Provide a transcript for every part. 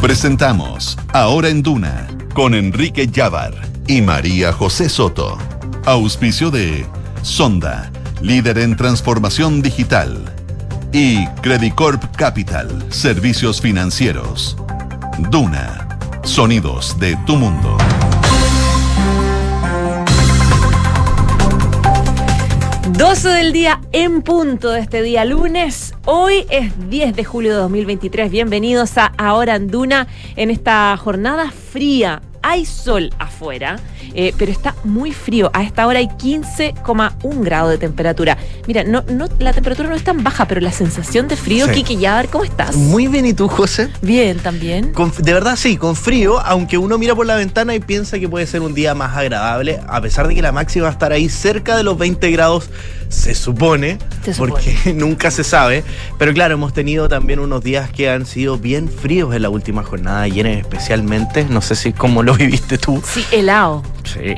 Presentamos Ahora en Duna con Enrique Llávar y María José Soto. Auspicio de Sonda, líder en transformación digital. Y Credicorp Capital, servicios financieros. Duna, sonidos de tu mundo. 12 del día en punto de este día lunes. Hoy es 10 de julio de 2023. Bienvenidos a Ahora Anduna en esta jornada fría. Hay sol afuera eh, pero está muy frío. A esta hora hay 15,1 grados de temperatura. Mira, no, no, la temperatura no es tan baja, pero la sensación de frío, sí. Kiki ver ¿cómo estás? Muy bien, ¿y tú, José? Bien, también. Con, de verdad, sí, con frío, aunque uno mira por la ventana y piensa que puede ser un día más agradable, a pesar de que la máxima va a estar ahí cerca de los 20 grados, se supone, se supone. porque nunca se sabe. Pero claro, hemos tenido también unos días que han sido bien fríos en la última jornada, ayer especialmente. No sé si cómo lo viviste tú. Sí, helado.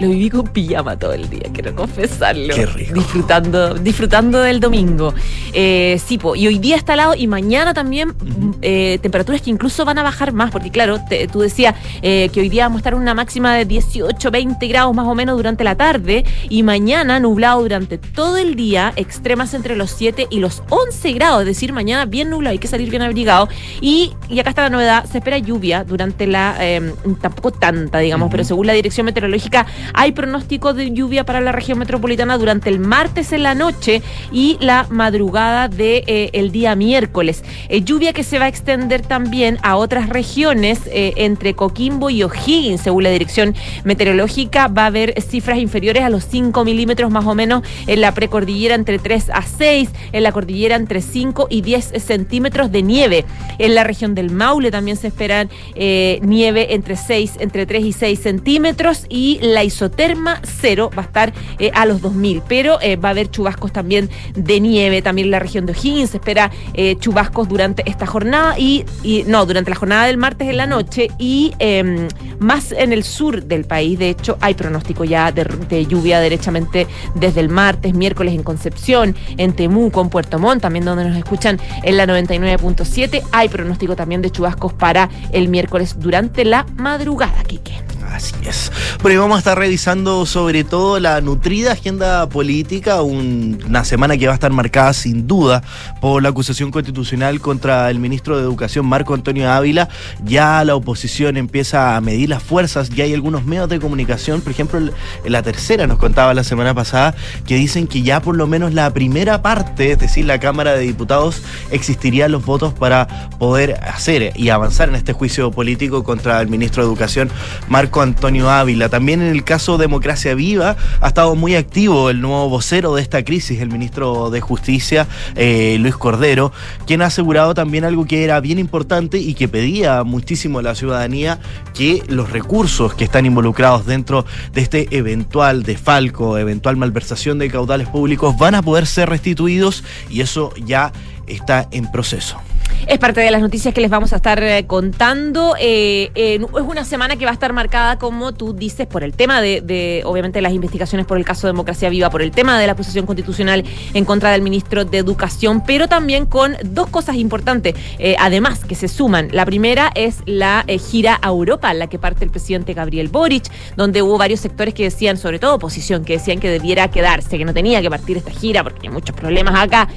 Lo viví con pijama todo el día, quiero confesarlo. Qué rico. Disfrutando, disfrutando del domingo. Eh, sí, po, y hoy día está helado y mañana también uh -huh. eh, temperaturas que incluso van a bajar más, porque claro, te, tú decías eh, que hoy día vamos a estar en una máxima de 18, 20 grados más o menos durante la tarde y mañana nublado durante todo el día, extremas entre los 7 y los 11 grados, es decir, mañana bien nublado, hay que salir bien abrigado. Y, y acá está la novedad, se espera lluvia durante la, eh, tampoco tanta, digamos, uh -huh. pero según la dirección meteorológica hay pronóstico de lluvia para la región metropolitana durante el martes en la noche y la madrugada del de, eh, el día miércoles. Eh, lluvia que se va a extender también a otras regiones eh, entre Coquimbo y O'Higgins, según la dirección meteorológica. Va a haber cifras inferiores a los 5 milímetros más o menos en la precordillera entre 3 a 6, en la cordillera entre 5 y 10 centímetros de nieve. En la región del Maule también se esperan nieve entre 6, entre 3 y 6 centímetros y la isoterma cero va a estar eh, a los 2000, pero eh, va a haber chubascos también de nieve, también en la región de O'Higgins se espera eh, chubascos durante esta jornada y, no, durante la jornada del martes en la noche y eh, más en el sur del país, de hecho hay pronóstico ya de, de, lluvia derechamente desde el martes, miércoles en Concepción, en Temuco, en Puerto Montt, también donde nos escuchan en la 99.7, hay pronóstico también de chubascos para el miércoles durante la madrugada, Quique. Así es. Bueno, y vamos a estar revisando sobre todo la nutrida agenda política, un, una semana que va a estar marcada sin duda por la acusación constitucional contra el ministro de Educación, Marco Antonio Ávila. Ya la oposición empieza a medir las fuerzas, ya hay algunos medios de comunicación, por ejemplo, la tercera nos contaba la semana pasada, que dicen que ya por lo menos la primera parte, es decir, la Cámara de Diputados, existirían los votos para poder hacer y avanzar en este juicio político contra el ministro de Educación, Marco Antonio Ávila. También en el caso Democracia Viva ha estado muy activo el nuevo vocero de esta crisis, el ministro de Justicia, eh, Luis Cordero, quien ha asegurado también algo que era bien importante y que pedía muchísimo a la ciudadanía, que los recursos que están involucrados dentro de este eventual defalco, eventual malversación de caudales públicos van a poder ser restituidos y eso ya está en proceso. Es parte de las noticias que les vamos a estar eh, contando. Eh, eh, es una semana que va a estar marcada, como tú dices, por el tema de, obviamente, las investigaciones por el caso Democracia Viva, por el tema de la acusación constitucional en contra del ministro de Educación, pero también con dos cosas importantes, además, que se suman. La primera es la gira a Europa, la que parte el presidente Gabriel Boric, donde hubo varios sectores que decían, sobre todo oposición, que decían que debiera quedarse, que no tenía que partir esta gira porque hay muchos problemas acá.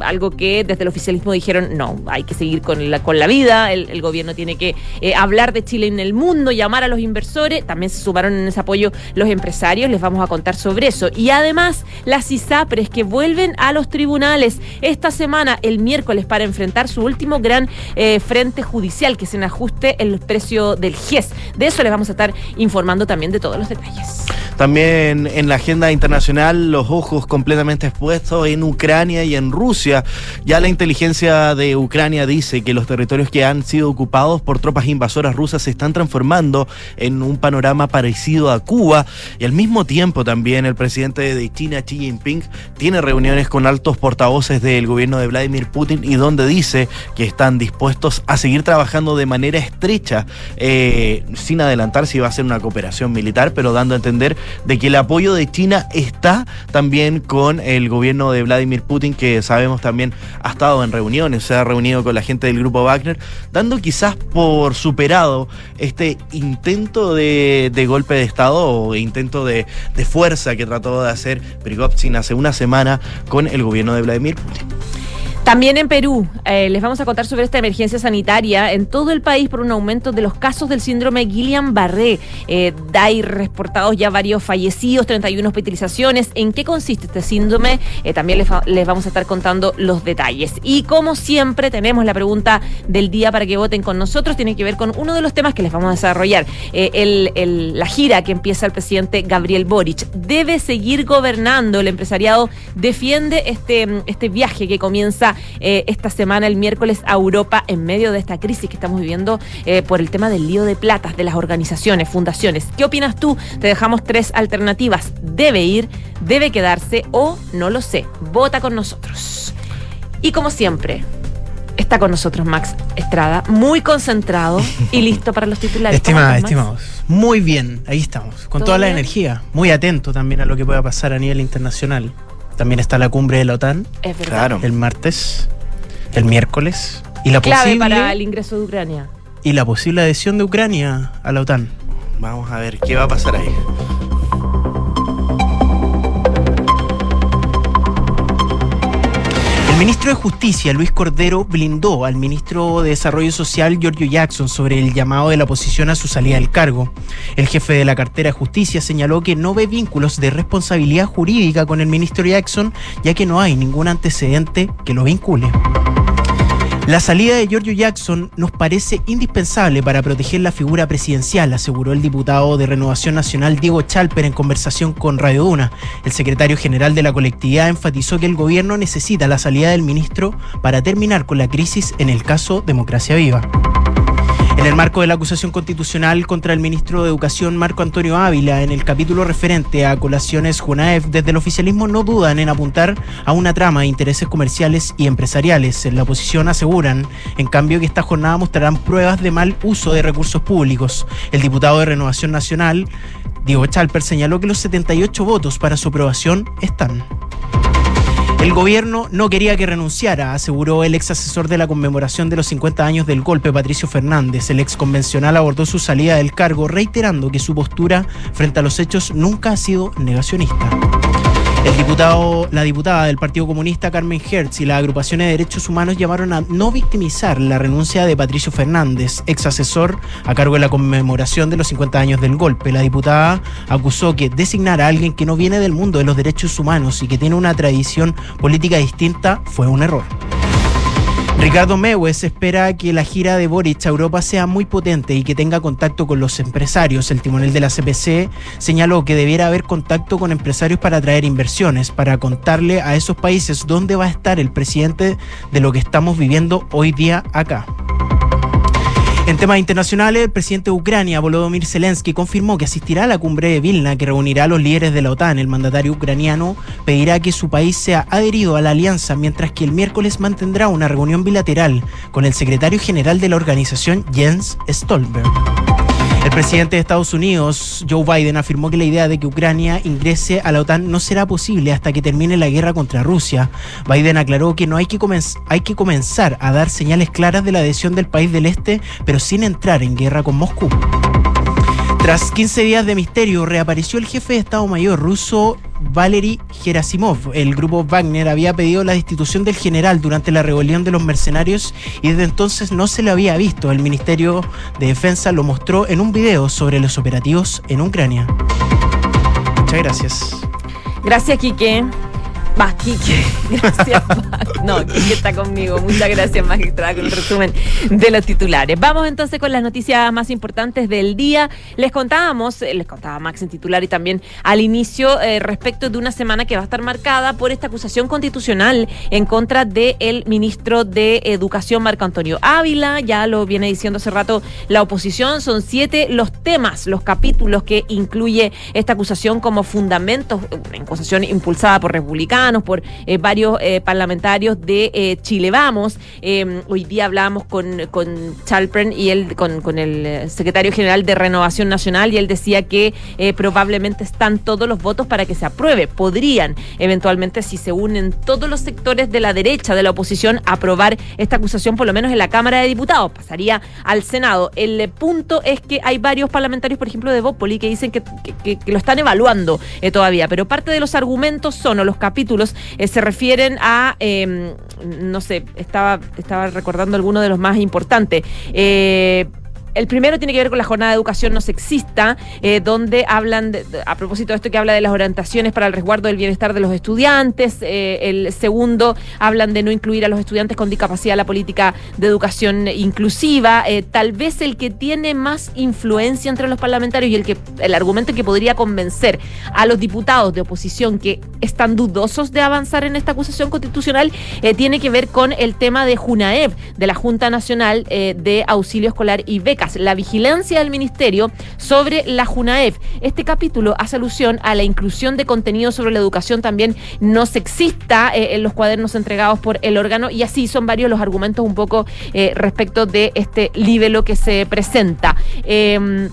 algo que desde el oficialismo dijeron, no, hay que seguir con la, con la vida, el, el gobierno tiene que eh, hablar de Chile en el mundo, llamar a los inversores, también se sumaron en ese apoyo los empresarios, les vamos a contar sobre eso. Y además, las ISAPRES que vuelven a los tribunales esta semana, el miércoles, para enfrentar su último gran eh, frente judicial, que es en ajuste el precio del GES. De eso les vamos a estar informando también de todos los detalles. También en la agenda internacional, los ojos completamente expuestos en Ucrania y en Rusia. Ya la inteligencia de Ucrania dice que los territorios que han sido ocupados por tropas invasoras rusas se están transformando en un panorama parecido a Cuba. Y al mismo tiempo también el presidente de China, Xi Jinping, tiene reuniones con altos portavoces del gobierno de Vladimir Putin y donde dice que están dispuestos a seguir trabajando de manera estrecha, eh, sin adelantar si va a ser una cooperación militar, pero dando a entender de que el apoyo de China está también con el gobierno de Vladimir Putin, que sabemos también ha estado en reuniones, se ha reunido con la gente del grupo Wagner, dando quizás por superado este intento de, de golpe de Estado o intento de, de fuerza que trató de hacer Prigozhin hace una semana con el gobierno de Vladimir Putin. También en Perú, eh, les vamos a contar sobre esta emergencia sanitaria en todo el país por un aumento de los casos del síndrome Guillain-Barré. Eh, reportados ya varios fallecidos, 31 hospitalizaciones. ¿En qué consiste este síndrome? Eh, también les, vamos a estar contando los detalles. Y como siempre, tenemos la pregunta del día para que voten con nosotros. Tiene que ver con uno de los temas que les vamos a desarrollar. Eh, el, la gira que empieza el presidente Gabriel Boric. ¿Debe seguir gobernando? El empresariado defiende este, este viaje que comienza eh, esta semana, el miércoles, a Europa en medio de esta crisis que estamos viviendo eh, por el tema del lío de platas de las organizaciones, fundaciones. ¿Qué opinas tú? Te dejamos tres alternativas. ¿Debe ir? ¿Debe quedarse? ¿O no lo sé? Vota con nosotros. Y como siempre, está con nosotros Max Estrada, muy concentrado y listo para los titulares. Estimada, estimados. Muy bien, ahí estamos, con toda la energía, muy atento también a lo que pueda pasar a nivel internacional. También está la cumbre de la OTAN. Es verdad. Claro. El martes, el miércoles. Y la Clave posible, para el ingreso de Ucrania. Y la posible adhesión de Ucrania a la OTAN. Vamos a ver qué va a pasar ahí. Ministro de Justicia, Luis Cordero, blindó al ministro de Desarrollo Social, Giorgio Jackson, sobre el llamado de la oposición a su salida del cargo. El jefe de la cartera de Justicia señaló que no ve vínculos de responsabilidad jurídica con el ministro Jackson, ya que no hay ningún antecedente que lo vincule. La salida de Giorgio Jackson nos parece indispensable para proteger la figura presidencial, aseguró el diputado de Renovación Nacional Diego Chalper en conversación con Radio Duna. El secretario general de la colectividad enfatizó que el gobierno necesita la salida del ministro para terminar con la crisis en el caso Democracia Viva. En el marco de la acusación constitucional contra el ministro de Educación Marco Antonio Ávila, en el capítulo referente a colaciones Junaef, desde el oficialismo no dudan en apuntar a una trama de intereses comerciales y empresariales. En la oposición aseguran, en cambio, que esta jornada mostrarán pruebas de mal uso de recursos públicos. El diputado de Renovación Nacional, Diego Chalper, señaló que los 78 votos para su aprobación están. El gobierno no quería que renunciara, aseguró el ex asesor de la conmemoración de los 50 años del golpe, Patricio Fernández. El ex convencional abordó su salida del cargo, reiterando que su postura frente a los hechos nunca ha sido negacionista. El diputado, la diputada del Partido Comunista Carmen Hertz y las agrupaciones de derechos humanos llamaron a no victimizar la renuncia de Patricio Fernández, ex asesor a cargo de la conmemoración de los 50 años del golpe. La diputada acusó que designar a alguien que no viene del mundo de los derechos humanos y que tiene una tradición política distinta fue un error. Ricardo Mewes espera que la gira de Boric a Europa sea muy potente y que tenga contacto con los empresarios. El timonel de la CPC señaló que debiera haber contacto con empresarios para atraer inversiones, para contarle a esos países dónde va a estar el presidente de lo que estamos viviendo hoy día acá. En temas internacionales, el presidente de Ucrania, Volodymyr Zelensky, confirmó que asistirá a la cumbre de Vilna que reunirá a los líderes de la OTAN. El mandatario ucraniano pedirá que su país sea adherido a la alianza, mientras que el miércoles mantendrá una reunión bilateral con el secretario general de la organización, Jens Stoltenberg. El presidente de Estados Unidos, Joe Biden, afirmó que la idea de que Ucrania ingrese a la OTAN no será posible hasta que termine la guerra contra Rusia. Biden aclaró que no hay que, hay que comenzar a dar señales claras de la adhesión del país del Este, pero sin entrar en guerra con Moscú. Tras 15 días de misterio, reapareció el jefe de Estado Mayor ruso Valery Gerasimov. El grupo Wagner había pedido la destitución del general durante la rebelión de los mercenarios y desde entonces no se le había visto. El Ministerio de Defensa lo mostró en un video sobre los operativos en Ucrania. Muchas gracias. Gracias, Quique. Va, Quique. Gracias, No, Quique está conmigo. Muchas gracias, magistrada, con el resumen de los titulares. Vamos entonces con las noticias más importantes del día. Les contábamos, les contaba Max en titular y también al inicio, eh, respecto de una semana que va a estar marcada por esta acusación constitucional en contra del ministro de Educación, Marco Antonio Ávila. Ya lo viene diciendo hace rato la oposición. Son siete los temas, los capítulos que incluye esta acusación como fundamentos, una acusación impulsada por republicanos Por eh, varios eh, parlamentarios de eh, Chile Vamos. Eh, hoy día hablamos con, con Chalpern y él, con, con el secretario general de Renovación Nacional y él decía que probablemente están todos los votos para que se apruebe. Podrían eventualmente, si se unen todos los sectores de la derecha de la oposición, aprobar esta acusación, por lo menos en la Cámara de Diputados. Pasaría al Senado. El punto es que hay varios parlamentarios, por ejemplo, de Bópoli, que dicen que, que- lo están evaluando todavía, pero parte de los argumentos son, o los capítulos, eh, se refieren a, eh, no sé, estaba, estaba recordando alguno de los más importantes. Eh, el primero tiene que ver con la jornada de educación no sexista, eh, donde hablan, a propósito de esto que habla de las orientaciones para el resguardo del bienestar de los estudiantes. eh, el segundo hablan de no incluir a los estudiantes con discapacidad en la política de educación inclusiva. eh, tal vez el que tiene más influencia entre los parlamentarios y el que el argumento que podría convencer a los diputados de oposición que están dudosos de avanzar en esta acusación constitucional eh, tiene que ver con el tema de JUNAEB, de la Junta Nacional de Auxilio Escolar y Becas, la vigilancia del Ministerio sobre la JUNAEB. Este capítulo hace alusión a la inclusión de contenido sobre la educación también no sexista eh, en los cuadernos entregados por el órgano y así son varios los argumentos un poco eh, respecto de este libelo que se presenta. Em,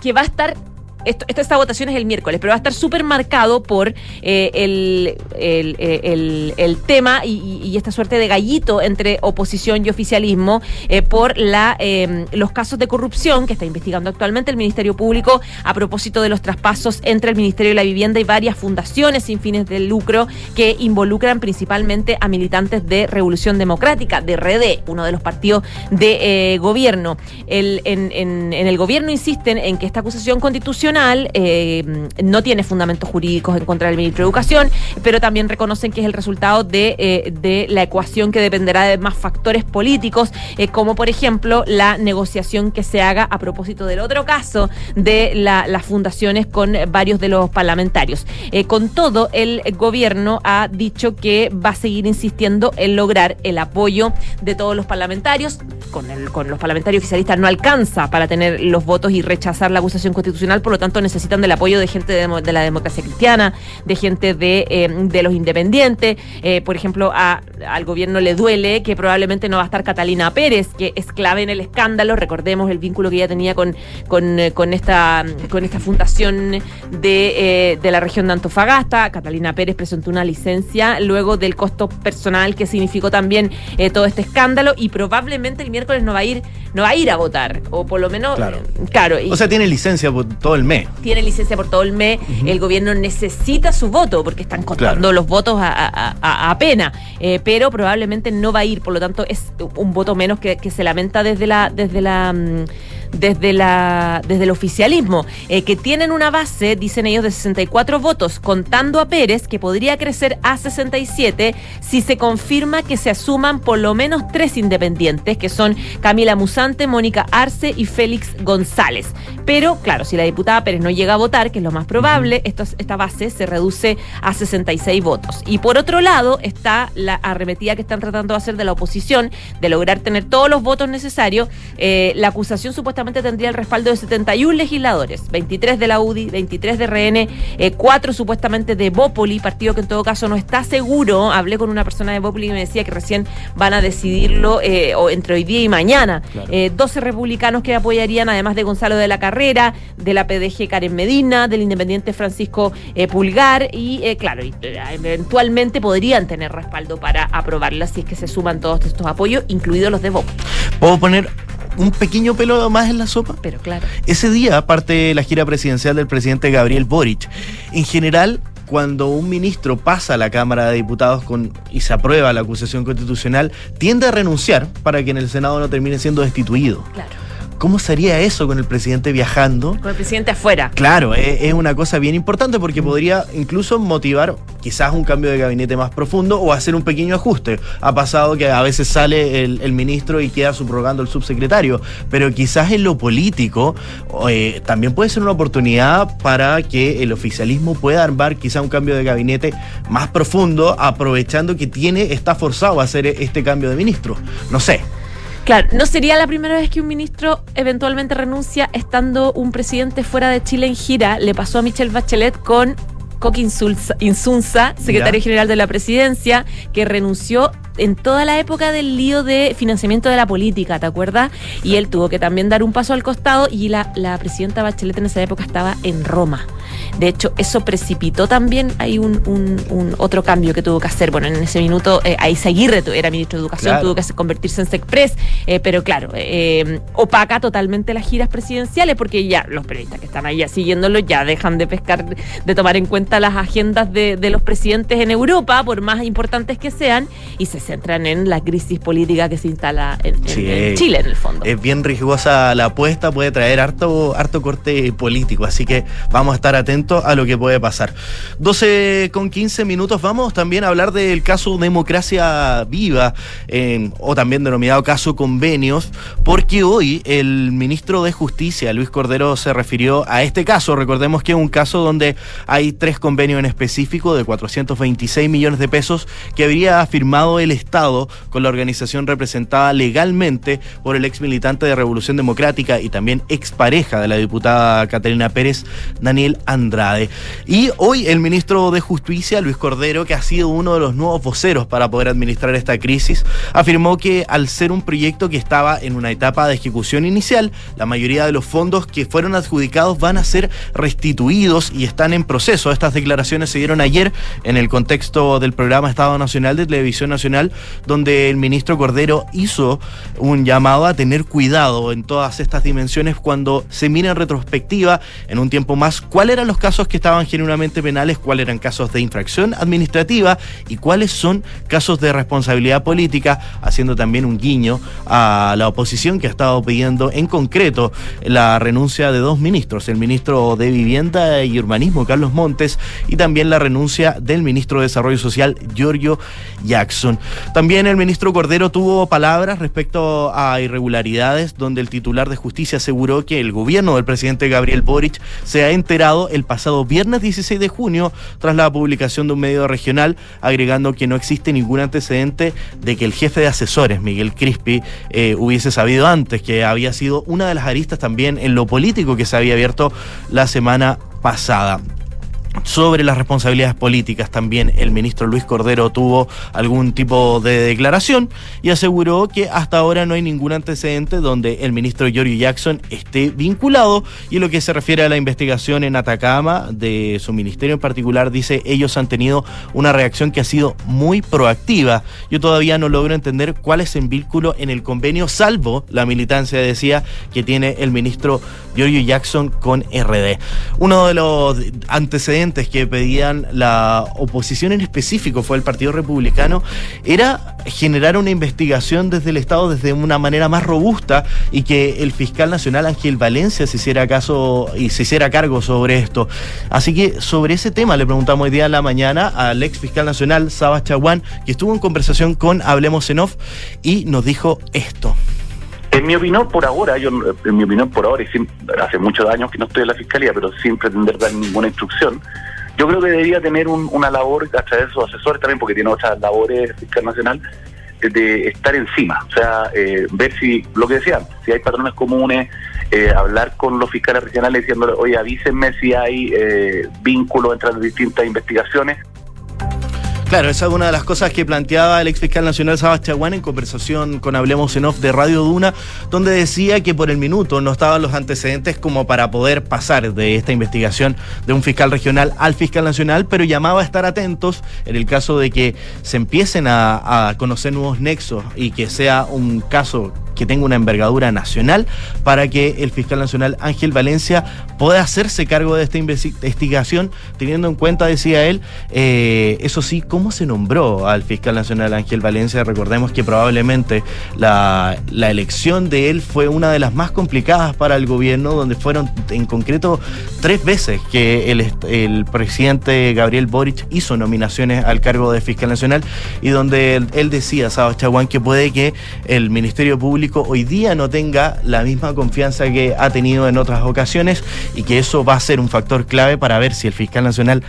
que va a estar. Esto, esta, votación es el miércoles, pero va a estar súper marcado por eh, el, eh, el- el tema y, esta suerte de gallito entre oposición y oficialismo eh, por la, eh, los casos de corrupción que está investigando actualmente el Ministerio Público a propósito de los traspasos entre el Ministerio de la Vivienda y varias fundaciones sin fines de lucro que involucran principalmente a militantes de Revolución Democrática, de RD, uno de los partidos de gobierno. En- en el gobierno insisten en que esta acusación constitucional eh, no tiene fundamentos jurídicos en contra del ministro de Educación, pero también reconocen que es el resultado de, eh, la ecuación que dependerá de más factores políticos, eh, como por ejemplo la negociación que se haga a propósito del otro caso de la- las fundaciones con varios de los parlamentarios. Con todo, el gobierno ha dicho que va a seguir insistiendo en lograr el apoyo de todos los parlamentarios. Con, con los parlamentarios oficialistas no alcanza para tener los votos y rechazar la acusación constitucional, por lo tanto necesitan del apoyo de gente de, la democracia cristiana, de gente de, eh, los independientes. Eh, por ejemplo, a- al gobierno le duele que probablemente no va a estar Catalina Pérez, que es clave en el escándalo. Recordemos el vínculo que ella tenía con, eh, esta, fundación de, la región de Antofagasta. Catalina Pérez presentó una licencia luego del costo personal que significó también todo este escándalo y probablemente el miércoles no va a ir, no va a ir a votar. O por lo menos, Claro. claro. y- O sea, tiene licencia por todo el mes. tiene licencia por todo el mes, el gobierno necesita su voto porque están contando Claro. los votos a, a- a- a pena, eh, pero probablemente no va a ir, por lo tanto es un voto menos que, que se lamenta desde la desde la mm, desde la desde el oficialismo, eh, que tienen una base, dicen ellos, de 64 votos, contando a Pérez, que podría crecer a 67 si se confirma que se asuman por lo menos tres independientes, que son Camila Musante, Mónica Arce y Félix González. Pero, claro, si la diputada Pérez no llega a votar, que es lo más probable, esto- esta base se reduce a 66 votos. Y por otro lado está la arremetida que están tratando de hacer de la oposición, de lograr tener todos los votos necesarios. Eh, la acusación supuestamente tendría el respaldo de 71 legisladores, 23 de la UDI, 23 de RN, eh, 4 supuestamente de Bópoli, partido que en todo caso no está seguro. Hablé con una persona de Bópoli y me decía que recién van a decidirlo eh, o entre hoy día y mañana. Eh, 12 republicanos que apoyarían, además de Gonzalo de la Carrera, de la PDG Karen Medina, del independiente Francisco eh, Pulgar y, eh, claro, eh, eventualmente podrían tener respaldo para aprobarla si es que se suman todos estos apoyos, incluidos los de Bópoli. ¿Puedo poner un pequeño pelo más en la sopa? Pero claro. Ese día parte la gira presidencial del presidente Gabriel Boric. En general, cuando un ministro pasa a la Cámara de Diputados con, y se aprueba la acusación constitucional, tiende a renunciar para que en el Senado no termine siendo destituido. Claro. ¿Cómo sería eso con el presidente viajando? Con el presidente afuera. Claro, es, es una cosa bien importante porque podría incluso motivar quizás un cambio de gabinete más profundo o hacer un pequeño ajuste. Ha pasado que a veces sale el, el ministro y queda subrogando el subsecretario, pero quizás en lo político eh, también puede ser una oportunidad para que el oficialismo pueda armar quizás un cambio de gabinete más profundo, aprovechando que tiene, está forzado a hacer este cambio de ministro. No sé. Claro, no sería la primera vez que un ministro eventualmente renuncia estando un presidente fuera de Chile en gira. Le pasó a Michelle Bachelet con Coque Insunza, secretario general de la presidencia, que renunció en toda la época del lío de financiamiento de la política, ¿te acuerdas? Y él tuvo que también dar un paso al costado y la, la presidenta Bachelet en esa época estaba en Roma. De hecho, eso precipitó también, hay un, un, otro cambio que tuvo que hacer. Bueno, en ese minuto, eh, ahí Seguirre era ministro de Educación, tuvo que convertirse en SECPRES, eh, pero claro, eh, opaca totalmente las giras presidenciales porque ya los periodistas que están ahí siguiéndolo ya dejan de pescar, de tomar en cuenta las agendas de, de los presidentes en Europa, por más importantes que sean, y se centran en la crisis política que se instala en, Chile, en el fondo. Es bien riesgosa la apuesta, puede traer harto, harto corte político, así que vamos a estar atentos a lo que puede pasar. 12 con 15 minutos, vamos también a hablar del caso Democracia Viva, o también denominado caso Convenios, porque hoy el ministro de Justicia, Luis Cordero, se refirió a este caso. Recordemos que es un caso donde hay tres convenios en específico de 426 millones de pesos que habría firmado el Estado con la organización representada legalmente por el ex militante de Revolución Democrática y también expareja de la diputada Catalina Pérez, Daniel Andrade. Y hoy el ministro de Justicia, Luis Cordero, que ha sido uno de los nuevos voceros para poder administrar esta crisis, afirmó que al ser un proyecto que estaba en una etapa de ejecución inicial, la mayoría de los fondos que fueron adjudicados van a ser restituidos y están en proceso. Estas declaraciones se dieron ayer en el contexto del programa Estado Nacional de Televisión Nacional donde el ministro Cordero hizo un llamado a tener cuidado en todas estas dimensiones cuando se mira en retrospectiva en un tiempo más cuáles eran los casos que estaban genuinamente penales, cuáles eran casos de infracción administrativa y cuáles son casos de responsabilidad política, haciendo también un guiño a la oposición que ha estado pidiendo en concreto la renuncia de dos ministros, el ministro de Vivienda y Urbanismo, Carlos Montes, y también la renuncia del ministro de Desarrollo Social, Giorgio Jackson. También el ministro Cordero tuvo palabras respecto a irregularidades donde el titular de justicia aseguró que el gobierno del presidente Gabriel Boric se ha enterado el pasado viernes 16 de junio tras la publicación de un medio regional agregando que no existe ningún antecedente de que el jefe de asesores, Miguel Crispi, eh, hubiese sabido antes que había sido una de las aristas también en lo político que se había abierto la semana pasada sobre las responsabilidades políticas también el ministro Luis Cordero tuvo algún tipo de declaración y aseguró que hasta ahora no hay ningún antecedente donde el ministro Giorgio Jackson esté vinculado y en lo que se refiere a la investigación en Atacama de su ministerio en particular dice ellos han tenido una reacción que ha sido muy proactiva. Yo todavía no logro entender cuál es el vínculo en el convenio salvo la militancia decía que tiene el ministro Giorgio Jackson con RD. Uno de los antecedentes que pedían la oposición en específico, fue el Partido Republicano, era generar una investigación desde el Estado desde una manera más robusta y que el fiscal nacional Ángel Valencia se hiciera caso y se hiciera cargo sobre esto. Así que sobre ese tema le preguntamos hoy día en la mañana al ex fiscal nacional Sabas Chaguán, que estuvo en conversación con Hablemos en Off y nos dijo esto. En mi opinión, por ahora, yo en mi opinión por ahora, y hace muchos años que no estoy en la fiscalía, pero sin pretender dar ninguna instrucción, yo creo que debería tener una labor a través de sus asesores también, porque tiene otras labores fiscal nacional, de estar encima, o sea, eh, ver si, lo que decían, si hay patrones comunes, eh, hablar con los fiscales regionales diciéndole, oye, avísenme si hay eh, vínculos entre las distintas investigaciones. Claro, esa es una de las cosas que planteaba el ex fiscal nacional Sebastián en conversación con Hablemos en Off de Radio Duna, donde decía que por el minuto no estaban los antecedentes como para poder pasar de esta investigación de un fiscal regional al fiscal nacional, pero llamaba a estar atentos en el caso de que se empiecen a, a conocer nuevos nexos y que sea un caso que tenga una envergadura nacional para que el fiscal nacional Ángel Valencia pueda hacerse cargo de esta investigación, teniendo en cuenta, decía él, eh, eso sí, cómo se nombró al fiscal nacional Ángel Valencia. Recordemos que probablemente la, elección de él fue una de las más complicadas para el gobierno, donde fueron en concreto tres veces que el, presidente Gabriel Boric hizo nominaciones al cargo de fiscal nacional y donde él, decía, Saba Chaguán, que puede que el Ministerio Público hoy día no tenga la misma confianza que ha tenido en otras ocasiones y que eso va a ser un factor clave para ver si el fiscal nacional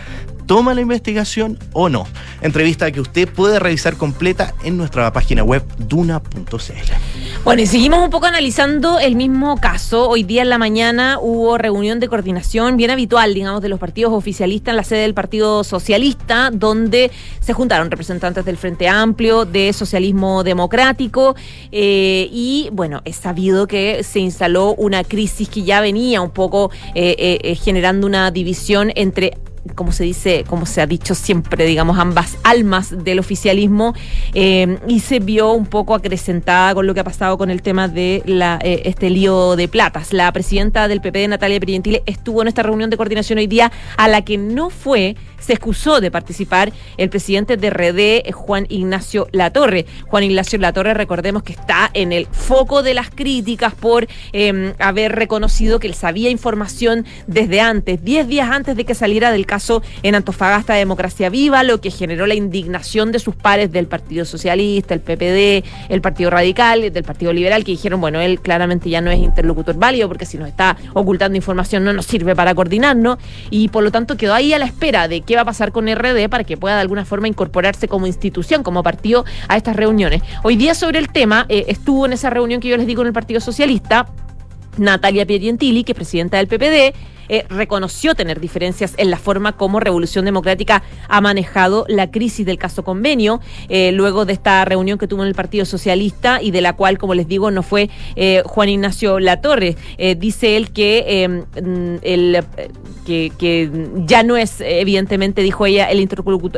toma la investigación o no. Entrevista que usted puede revisar completa en nuestra página web duna.cl. Bueno, y seguimos un poco analizando el mismo caso. Hoy día en la mañana hubo reunión de coordinación bien habitual, digamos, de los partidos oficialistas en la sede del Partido Socialista, donde se juntaron representantes del Frente Amplio, de Socialismo Democrático, eh, y bueno, es sabido que se instaló una crisis que ya venía un poco eh, eh, generando una división entre como se dice, como se ha dicho siempre, digamos, ambas almas del oficialismo, eh, y se vio un poco acrecentada con lo que ha pasado con el tema de la, eh, este lío de platas. La presidenta del PP, Natalia Prientile, estuvo en esta reunión de coordinación hoy día, a la que no fue, se excusó de participar el presidente de RD, Juan Ignacio Latorre. Juan Ignacio Latorre, recordemos que está en el foco de las críticas por eh, haber reconocido que él sabía información desde antes, 10 días antes de que saliera del caso en Antofagasta Democracia Viva, lo que generó la indignación de sus pares del Partido Socialista, el PPD, el Partido Radical, del Partido Liberal, que dijeron, bueno, él claramente ya no es interlocutor válido porque si nos está ocultando información no nos sirve para coordinarnos y por lo tanto quedó ahí a la espera de qué va a pasar con RD para que pueda de alguna forma incorporarse como institución, como partido a estas reuniones. Hoy día sobre el tema eh, estuvo en esa reunión que yo les digo en el Partido Socialista Natalia Piedientili, que es presidenta del PPD, eh, reconoció tener diferencias en la forma como Revolución Democrática ha manejado la crisis del caso convenio, eh, luego de esta reunión que tuvo en el Partido Socialista y de la cual, como les digo, no fue eh, Juan Ignacio Latorre. dice él que, mm, el, que, ya no es, evidentemente, dijo ella, el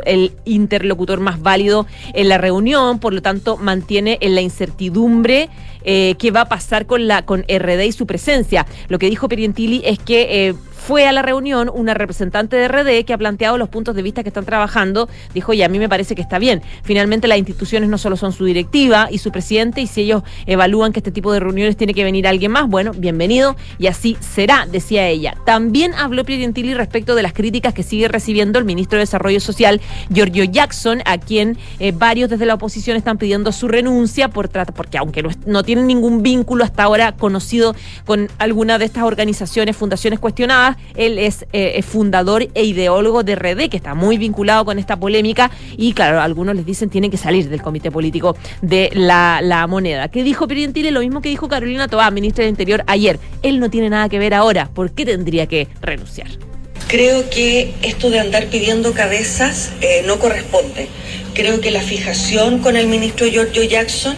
el interlocutor más válido en la reunión, por lo tanto, mantiene en la incertidumbre eh, qué va a pasar con la con RD y su presencia. Lo que dijo Perientili es que eh, fue a la reunión una representante de RD que ha planteado los puntos de vista que están trabajando. Dijo, y a mí me parece que está bien. Finalmente, las instituciones no solo son su directiva y su presidente, y si ellos evalúan que este tipo de reuniones tiene que venir alguien más, bueno, bienvenido, y así será, decía ella. También habló Piedentili respecto de las críticas que sigue recibiendo el ministro de Desarrollo Social, Giorgio Jackson, a quien eh, varios desde la oposición están pidiendo su renuncia por trata, porque aunque no, no tienen ningún vínculo hasta ahora conocido con alguna de estas organizaciones, fundaciones cuestionadas, él es eh, fundador e ideólogo de RD, que está muy vinculado con esta polémica y claro, algunos les dicen tiene que salir del comité político de la, moneda. ¿Qué dijo Pirientile? Lo mismo que dijo Carolina Toá, ministra del Interior, ayer. Él no tiene nada que ver ahora. ¿Por qué tendría que renunciar? Creo que esto de andar pidiendo cabezas eh, no corresponde. Creo que la fijación con el ministro Giorgio Jackson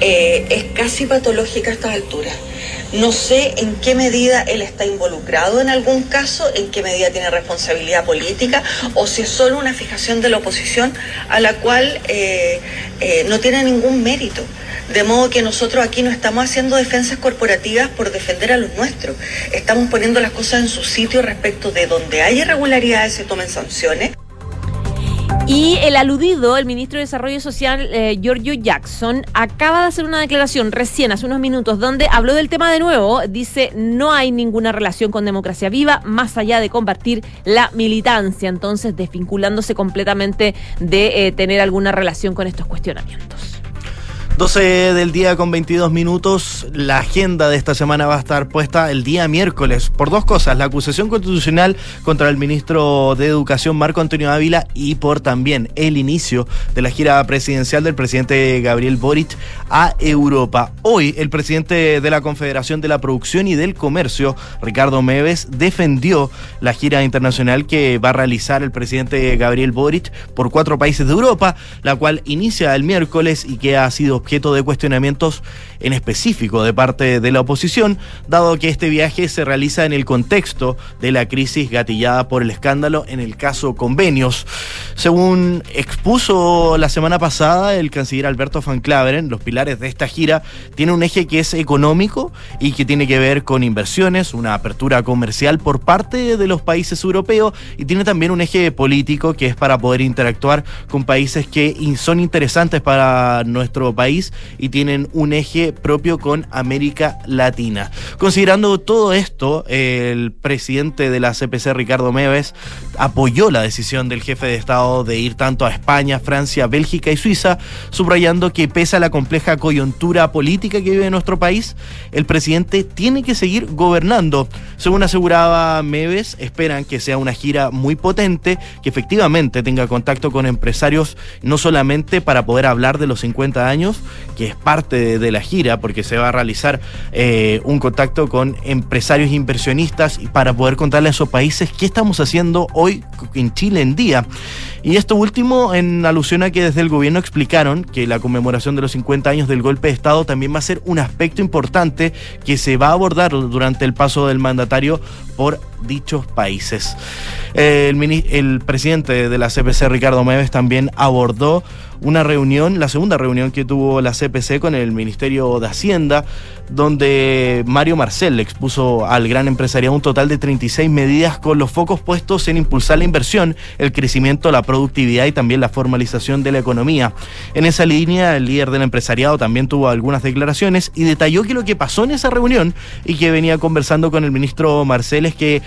eh, es casi patológica a estas alturas. No sé en qué medida él está involucrado en algún caso, en qué medida tiene responsabilidad política o si es solo una fijación de la oposición a la cual eh, eh, no tiene ningún mérito. De modo que nosotros aquí no estamos haciendo defensas corporativas por defender a los nuestros. Estamos poniendo las cosas en su sitio respecto de donde hay irregularidades se tomen sanciones. Y el aludido, el ministro de Desarrollo Social, eh, Giorgio Jackson, acaba de hacer una declaración recién, hace unos minutos, donde habló del tema de nuevo. Dice, no hay ninguna relación con democracia viva, más allá de combatir la militancia. Entonces, desvinculándose completamente de eh, tener alguna relación con estos cuestionamientos. 12 del día con 22 minutos. La agenda de esta semana va a estar puesta el día miércoles por dos cosas. La acusación constitucional contra el ministro de Educación Marco Antonio Ávila y por también el inicio de la gira presidencial del presidente Gabriel Boric a Europa. Hoy el presidente de la Confederación de la Producción y del Comercio, Ricardo Meves, defendió la gira internacional que va a realizar el presidente Gabriel Boric por cuatro países de Europa, la cual inicia el miércoles y que ha sido objeto de cuestionamientos en específico de parte de la oposición, dado que este viaje se realiza en el contexto de la crisis gatillada por el escándalo en el caso convenios. Según expuso la semana pasada el canciller Alberto Van Claveren, los pilares de esta gira tienen un eje que es económico y que tiene que ver con inversiones, una apertura comercial por parte de los países europeos y tiene también un eje político que es para poder interactuar con países que son interesantes para nuestro país y tienen un eje propio con América Latina. Considerando todo esto, el presidente de la CPC, Ricardo Meves, apoyó la decisión del jefe de Estado de ir tanto a España, Francia, Bélgica y Suiza, subrayando que pese a la compleja coyuntura política que vive nuestro país, el presidente tiene que seguir gobernando. Según aseguraba Meves, esperan que sea una gira muy potente, que efectivamente tenga contacto con empresarios, no solamente para poder hablar de los 50 años, que es parte de, la gira, porque se va a realizar eh, un contacto con empresarios inversionistas para poder contarle a esos países qué estamos haciendo hoy en Chile en día. Y esto último en alusión a que desde el gobierno explicaron que la conmemoración de los 50 años del golpe de Estado también va a ser un aspecto importante que se va a abordar durante el paso del mandatario por dichos países. El, el presidente de la CPC, Ricardo Meves, también abordó una reunión, la segunda reunión que tuvo la CPC con el Ministerio de Hacienda, donde Mario Marcel expuso al gran empresariado un total de 36 medidas con los focos puestos en impulsar la inversión, el crecimiento, la productividad y también la formalización de la economía. En esa línea, el líder del empresariado también tuvo algunas declaraciones y detalló que lo que pasó en esa reunión y que venía conversando con el ministro Marcel es que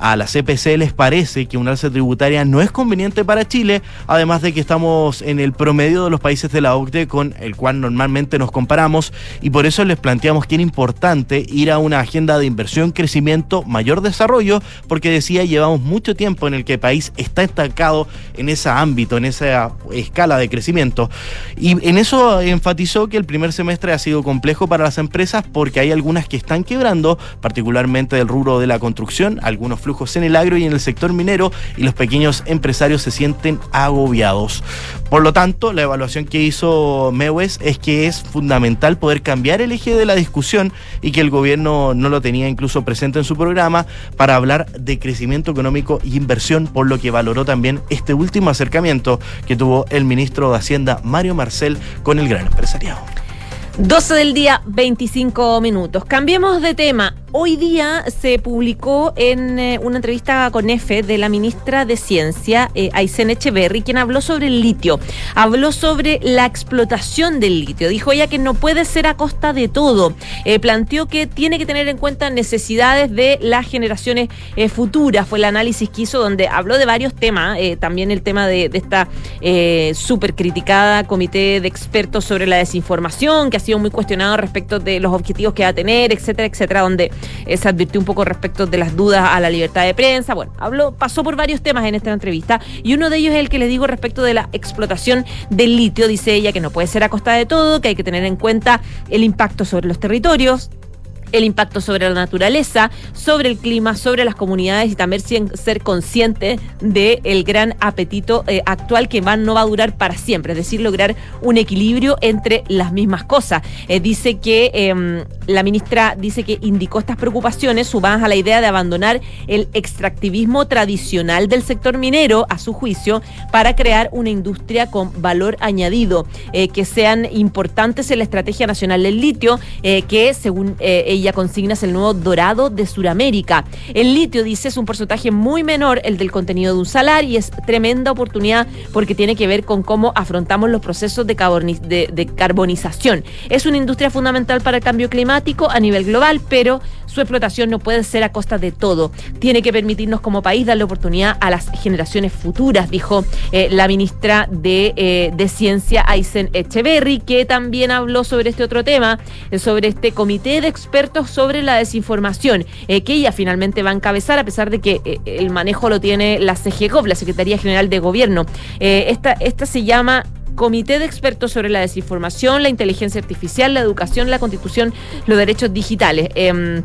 a la CPC les parece que una alza tributaria no es conveniente para Chile, además de que estamos en el promedio de los países de la OCDE con el cual normalmente nos comparamos y por eso les planteamos que era importante ir a una agenda de inversión, crecimiento, mayor desarrollo, porque decía llevamos mucho tiempo en el que el país está estancado en ese ámbito, en esa escala de crecimiento. Y en eso enfatizó que el primer semestre ha sido complejo para las empresas porque hay algunas que están quebrando, particularmente del rubro de la construcción, algunos flujos en el agro y en el sector minero, y los pequeños empresarios se sienten agobiados. Por lo tanto, la evaluación que hizo Mewes es que es fundamental poder cambiar el eje de la discusión y que el gobierno no lo tenía incluso presente en su programa para hablar de crecimiento económico y inversión, por lo que valoró también este último acercamiento que tuvo el ministro de Hacienda, Mario Marcel, con el gran empresariado. 12 del día, 25 minutos. Cambiemos de tema. Hoy día se publicó en eh, una entrevista con EFE de la ministra de Ciencia, eh, Aysén Echeverry, quien habló sobre el litio. Habló sobre la explotación del litio. Dijo ella que no puede ser a costa de todo. Eh, planteó que tiene que tener en cuenta necesidades de las generaciones eh, futuras. Fue el análisis que hizo donde habló de varios temas. también el tema de, esta súper criticada comité de expertos sobre la desinformación, que ha sido muy cuestionado respecto de los objetivos que va a tener, etcétera, etcétera, donde eh, se advirtió un poco respecto de las dudas a la libertad de prensa. Bueno, habló, pasó por varios temas en esta entrevista y uno de ellos es el que les digo respecto de la explotación del litio. Dice ella que no puede ser a costa de todo, que hay que tener en cuenta el impacto sobre los territorios, el impacto sobre la naturaleza, sobre el clima, sobre las comunidades y también ser consciente del gran apetito eh, actual que va, no va a durar para siempre, es decir, lograr un equilibrio entre las mismas cosas. Eh, dice que em, la ministra dice que indicó estas preocupaciones subadas a la idea de abandonar el extractivismo tradicional del sector minero, a su juicio, para crear una industria con valor añadido, eh, que sean importantes en la estrategia nacional del litio, que según ella ella consigna es el nuevo dorado de Sudamérica. El litio, dice, es un porcentaje muy menor el del contenido de un salar y es tremenda oportunidad porque tiene que ver con cómo afrontamos los procesos de, de carbonización. Es una industria fundamental para el cambio climático a nivel global, pero su explotación no puede ser a costa de todo. Tiene que permitirnos como país darle oportunidad a las generaciones futuras, dijo eh, la ministra de, eh, de Ciencia, Aysen Echeverry, que también habló sobre este otro tema, eh, sobre este comité de expertos sobre la desinformación, que ella finalmente va a encabezar, a pesar de que el manejo lo tiene la CGCOP, la Secretaría General de Gobierno. esta, esta se llama Comité de Expertos sobre la Desinformación, la Inteligencia Artificial, la Educación, la Constitución, los Derechos Digitales. Em,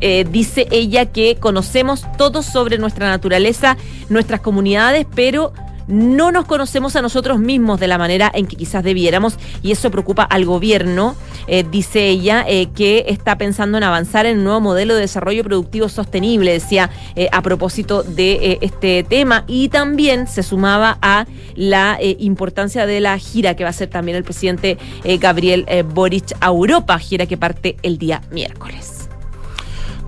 eh, dice ella que conocemos todos sobre nuestra naturaleza, nuestras comunidades, pero no nos conocemos a nosotros mismos de la manera en que quizás debiéramos y eso preocupa al gobierno, eh, dice ella, eh, que está pensando en avanzar en un nuevo modelo de desarrollo productivo sostenible, decía a propósito de este tema y también se sumaba a la importancia de la gira que va a hacer también el presidente Gabriel Boric a Europa, gira que parte el día miércoles.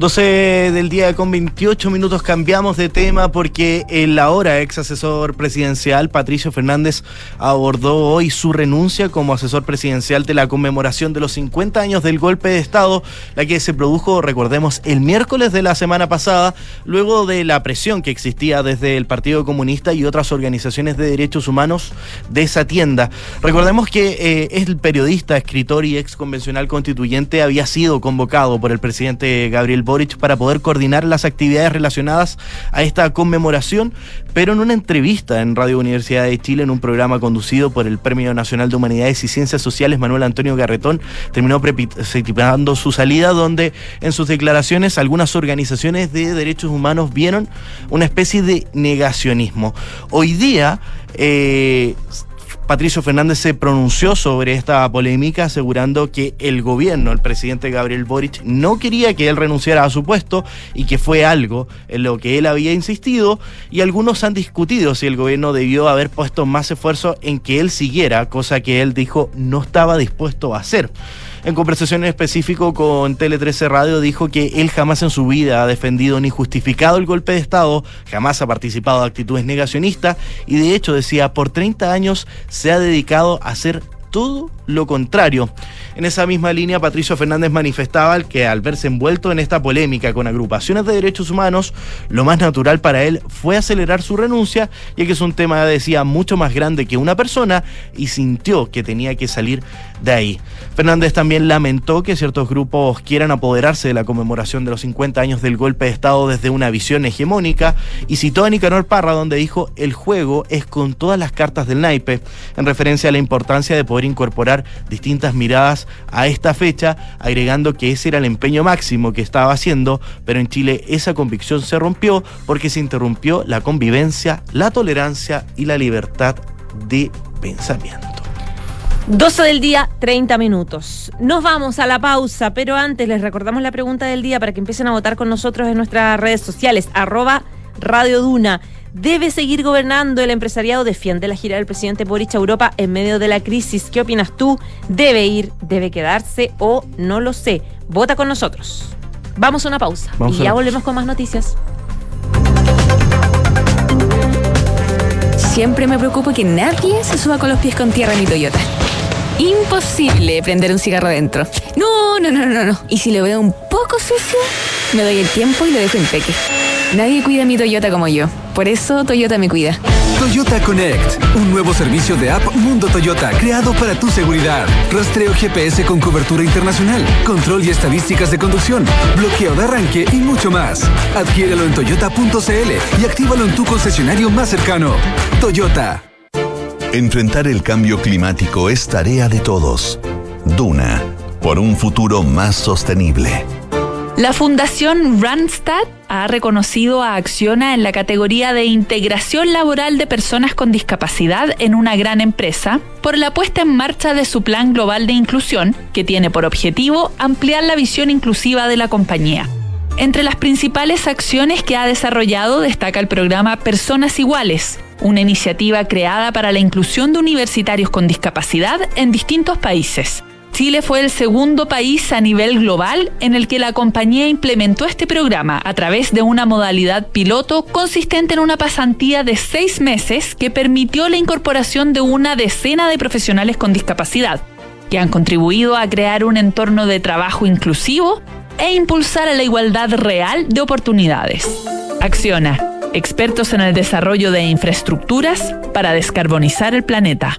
12 del día con 28 minutos cambiamos de tema porque el ahora ex asesor presidencial Patricio Fernández abordó hoy su renuncia como asesor presidencial de la conmemoración de los 50 años del golpe de Estado, la que se produjo, recordemos, el miércoles de la semana pasada, luego de la presión que existía desde el Partido Comunista y otras organizaciones de derechos humanos de esa tienda. Recordemos que eh, el periodista, escritor y ex convencional constituyente había sido convocado por el presidente Gabriel para poder coordinar las actividades relacionadas a esta conmemoración, pero en una entrevista en Radio Universidad de Chile, en un programa conducido por el Premio Nacional de Humanidades y Ciencias Sociales, Manuel Antonio Garretón, terminó precipitando su salida, donde en sus declaraciones algunas organizaciones de derechos humanos vieron una especie de negacionismo. Hoy día, eh, Patricio Fernández se pronunció sobre esta polémica asegurando que el gobierno, el presidente Gabriel Boric, no quería que él renunciara a su puesto y que fue algo en lo que él había insistido y algunos han discutido si el gobierno debió haber puesto más esfuerzo en que él siguiera, cosa que él dijo no estaba dispuesto a hacer. En conversación en específico con Tele 13 Radio dijo que él jamás en su vida ha defendido ni justificado el golpe de Estado, jamás ha participado de actitudes negacionistas y de hecho decía, por 30 años se ha dedicado a hacer todo lo contrario. En esa misma línea, Patricio Fernández manifestaba que al verse envuelto en esta polémica con agrupaciones de derechos humanos, lo más natural para él fue acelerar su renuncia, ya que es un tema, decía, mucho más grande que una persona y sintió que tenía que salir de ahí. Fernández también lamentó que ciertos grupos quieran apoderarse de la conmemoración de los 50 años del golpe de Estado desde una visión hegemónica y citó a Nicanor Parra donde dijo el juego es con todas las cartas del naipe, en referencia a la importancia de poder incorporar distintas miradas a esta fecha, agregando que ese era el empeño máximo que estaba haciendo, pero en Chile esa convicción se rompió porque se interrumpió la convivencia, la tolerancia y la libertad de pensamiento. 12 del día, 30 minutos. Nos vamos a la pausa, pero antes les recordamos la pregunta del día para que empiecen a votar con nosotros en nuestras redes sociales, arroba Radio. ¿Debe seguir gobernando el empresariado? Defiende la gira del presidente Boric a Europa en medio de la crisis. ¿Qué opinas tú? ¿Debe ir? ¿Debe quedarse? ¿O no lo sé? Vota con nosotros. Vamos a una pausa y ya volvemos con más noticias. Siempre me preocupo que nadie se suba con los pies con tierra en mi Toyota. Imposible prender un cigarro dentro. No, no, no, no, no. Y si lo veo un poco sucio, me doy el tiempo y lo dejo en peque. Nadie cuida mi Toyota como yo. Por eso Toyota me cuida. Toyota Connect, un nuevo servicio de app Mundo Toyota creado para tu seguridad. Rastreo GPS con cobertura internacional, control y estadísticas de conducción, bloqueo de arranque y mucho más. Adquiérelo en toyota.cl y actívalo en tu concesionario más cercano. Toyota. Enfrentar el cambio climático es tarea de todos. Duna, por un futuro más sostenible. La Fundación Randstad ha reconocido a Acciona en la categoría de integración laboral de personas con discapacidad en una gran empresa por la puesta en marcha de su plan global de inclusión, que tiene por objetivo ampliar la visión inclusiva de la compañía. Entre las principales acciones que ha desarrollado destaca el programa Personas Iguales, una iniciativa creada para la inclusión de universitarios con discapacidad en distintos países. Chile fue el segundo país a nivel global en el que la compañía implementó este programa a través de una modalidad piloto consistente en una pasantía de seis meses que permitió la incorporación de una decena de profesionales con discapacidad, que han contribuido a crear un entorno de trabajo inclusivo e impulsar a la igualdad real de oportunidades. Acciona, expertos en el desarrollo de infraestructuras para descarbonizar el planeta.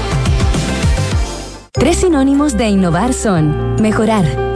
Tres sinónimos de innovar son mejorar,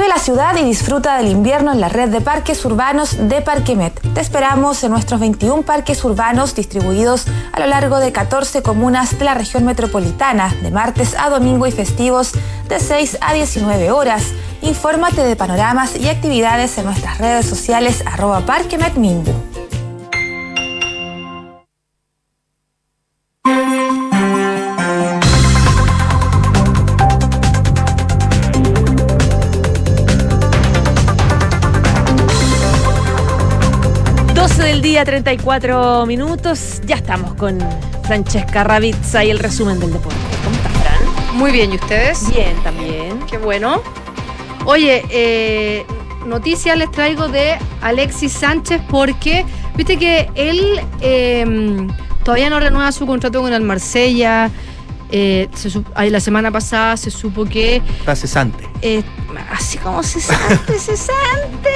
Vive la ciudad y disfruta del invierno en la red de parques urbanos de Parquemet. Te esperamos en nuestros 21 parques urbanos distribuidos a lo largo de 14 comunas de la región metropolitana, de martes a domingo y festivos de 6 a 19 horas. Infórmate de panoramas y actividades en nuestras redes sociales arroba. Día, 34 minutos. Ya estamos con Francesca Ravizza y el resumen del deporte. ¿Cómo estás, Fran? Muy bien, ¿y ustedes? Bien, también. Qué bueno. Oye, eh, noticias les traigo de Alexis Sánchez porque, viste que él eh, todavía no renueva su contrato con el Marsella. Eh, se la semana pasada se supo que Está cesante. eh, así como cesante, cesante.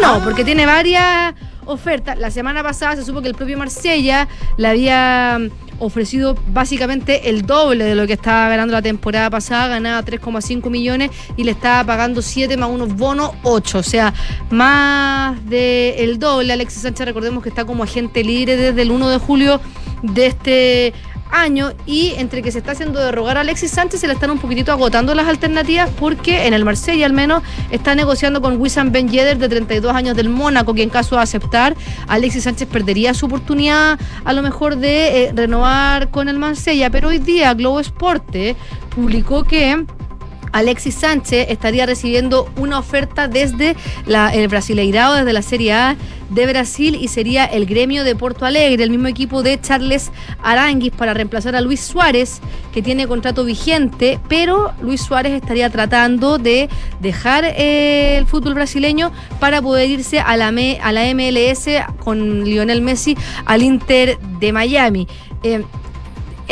No, porque tiene varias ofertas. La semana pasada se supo que el propio Marsella le había mm, ofrecido básicamente el doble de lo que estaba ganando la temporada pasada, ganaba 3,5 millones y le estaba pagando 7 más unos bonos 8, o sea, más del doble. Alexis Sánchez, recordemos que está como agente libre desde el 1 de julio de este año y entre que se está haciendo derrogar a Alexis Sánchez se le están un poquitito agotando las alternativas porque en el Marsella al menos está negociando con Wissam Ben Yedder de 32 años del Mónaco que en caso de aceptar Alexis Sánchez perdería su oportunidad a lo mejor de eh, renovar con el Marsella. Pero hoy día Globo Esporte publicó que Alexis Sánchez estaría recibiendo una oferta desde el Brasileirao, desde la Serie A de Brasil y sería el gremio de Porto Alegre, el mismo equipo de Charles Aranguis para reemplazar a Luis Suárez, que tiene contrato vigente, pero Luis Suárez estaría tratando de dejar eh, el fútbol brasileño para poder irse a la, me- a la MLS con Lionel Messi al Inter de Miami. Eh,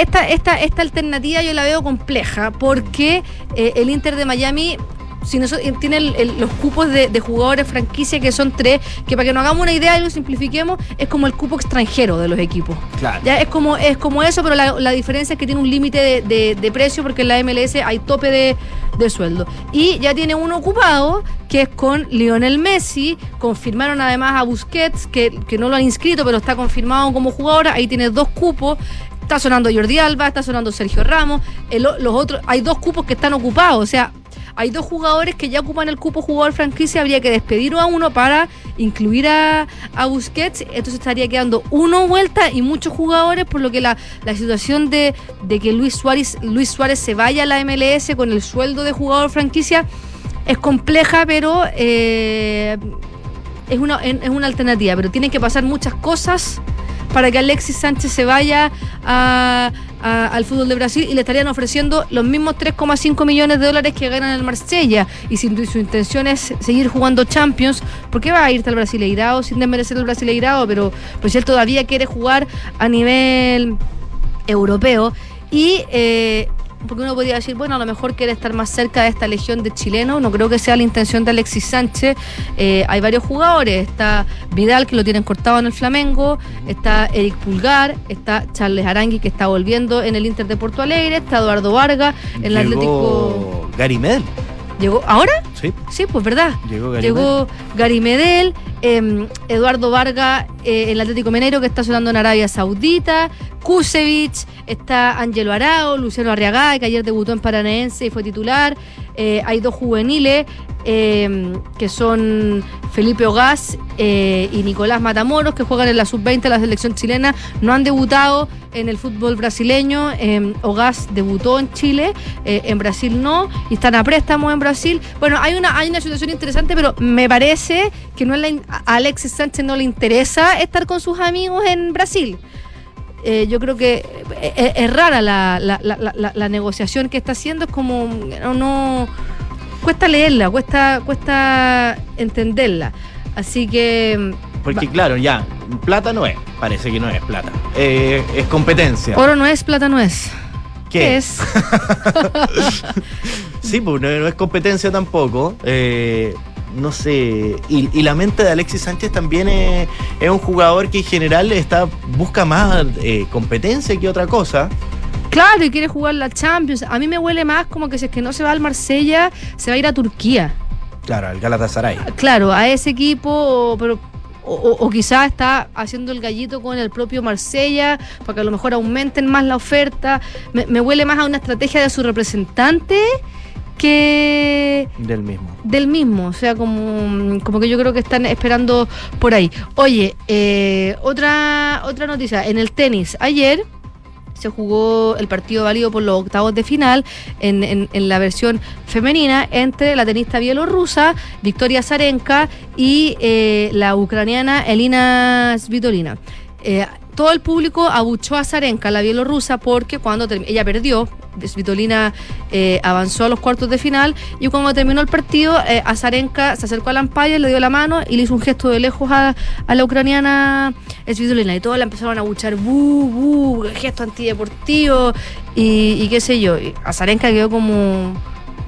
esta, esta, esta alternativa yo la veo compleja porque eh, el Inter de Miami si no, so- eh, tiene el- el- los cupos de, de jugadores franquicia que son tres, que para que nos hagamos una idea y lo simplifiquemos, es como el cupo extranjero de los equipos. Claro. Ya es como, es como eso, pero la, la diferencia es que tiene un límite de, de- de precio porque en la MLS hay tope de, de sueldo. Y ya tiene uno ocupado, que es con Lionel Messi. Confirmaron además a Busquets, que, que no lo han inscrito, pero está confirmado como jugador. Ahí tiene dos cupos. Está sonando Jordi Alba, está sonando Sergio Ramos. El los otros, hay dos cupos que están ocupados. O sea, hay dos jugadores que ya ocupan el cupo jugador franquicia, habría que despedir a uno para incluir a, a Busquets, entonces estaría quedando uno vuelta y muchos jugadores, por lo que la, la situación de, de que Luis Suárez, Luis Suárez se vaya a la MLS con el sueldo de jugador franquicia es compleja, pero eh, es, una, es una alternativa, pero tienen que pasar muchas cosas para que Alexis Sánchez se vaya a- al fútbol de Brasil y le estarían ofreciendo los mismos 3,5 millones de dólares que ganan el Marsella. Y si su intención es seguir jugando Champions, ¿por qué va a irte al Brasileirao sin desmerecer el Brasileirao? Pero pues él todavía quiere jugar a nivel europeo. Y eh, porque uno podría decir, bueno, a lo mejor quiere estar más cerca de esta legión de chilenos. No creo que sea la intención de Alexis Sánchez. Eh, hay varios jugadores. Está Vidal, que lo tienen cortado en el Flamengo. Está Eric Pulgar. Está Charles Arangui, que está volviendo en el Inter de Porto Alegre. Está Eduardo Vargas, en el Atlético. Llegó Gary Medel. ¿Llegó ahora? Sí. Sí, pues verdad. Llegó Gary Llegó Gary Medel, eh, Eduardo Vargas, eh, el Atlético Minero que está sonando en Arabia Saudita, Kusevich, está Angelo Arao, Luciano Arriagada, que ayer debutó en Paranaense y fue titular, eh, hay dos juveniles eh, que son Felipe Ogaz eh, y Nicolás Matamoros, que juegan en la sub-20 de la selección chilena. No han debutado en el fútbol brasileño. Eh, Ogaz debutó en Chile, en Brasil no, y están a préstamo en Brasil. Bueno, hay una, hay una situación interesante, pero me parece que no es la a Alexis Sánchez no le interesa estar con sus amigos en Brasil. Eh, yo creo que eh, es, es rara la, la- la- la- la- la negociación que está haciendo, es como no, no- cuesta leerla, cuesta, cuesta entenderla. Así que Porque va- claro, ya, plata no es, parece que no es plata. Eh, es competencia. oro no es, plata no es. ¿Qué es? Sí, pues no, no es competencia tampoco. Eh, no sé. Y, y la mente de Alexis Sánchez también es, es un jugador que en general está, busca más eh, competencia que otra cosa. Claro, y quiere jugar la Champions. A mí me huele más como que si es que no se va al Marsella, se va a ir a Turquía. Claro, al Galatasaray. Claro, a ese equipo, o- pero o, o- o quizás está haciendo el gallito con el propio Marsella para que a lo mejor aumenten más la oferta. Me, me huele más a una estrategia de su representante que Del mismo. del mismo, o sea, como, como que yo creo que están esperando por ahí. Oye, eh, otra, otra noticia, en el tenis, ayer se jugó el partido válido por los octavos de final en, en- en la versión femenina entre la tenista bielorrusa Victoria Zarenka y eh, la ucraniana Elina Svitolina. Eh, todo el público abuchó a Zarenka, la bielorrusa, porque cuando ella perdió, Svitolina eh, avanzó a los cuartos de final y cuando terminó el partido, eh, a Zarenka se acercó al umpire, le dio la mano y le hizo un gesto de lejos a, a la ucraniana Svitolina y todos la empezaron a abuchar, bu, bu, gesto antideportivo y, y qué sé yo. Y a Zarenka quedó como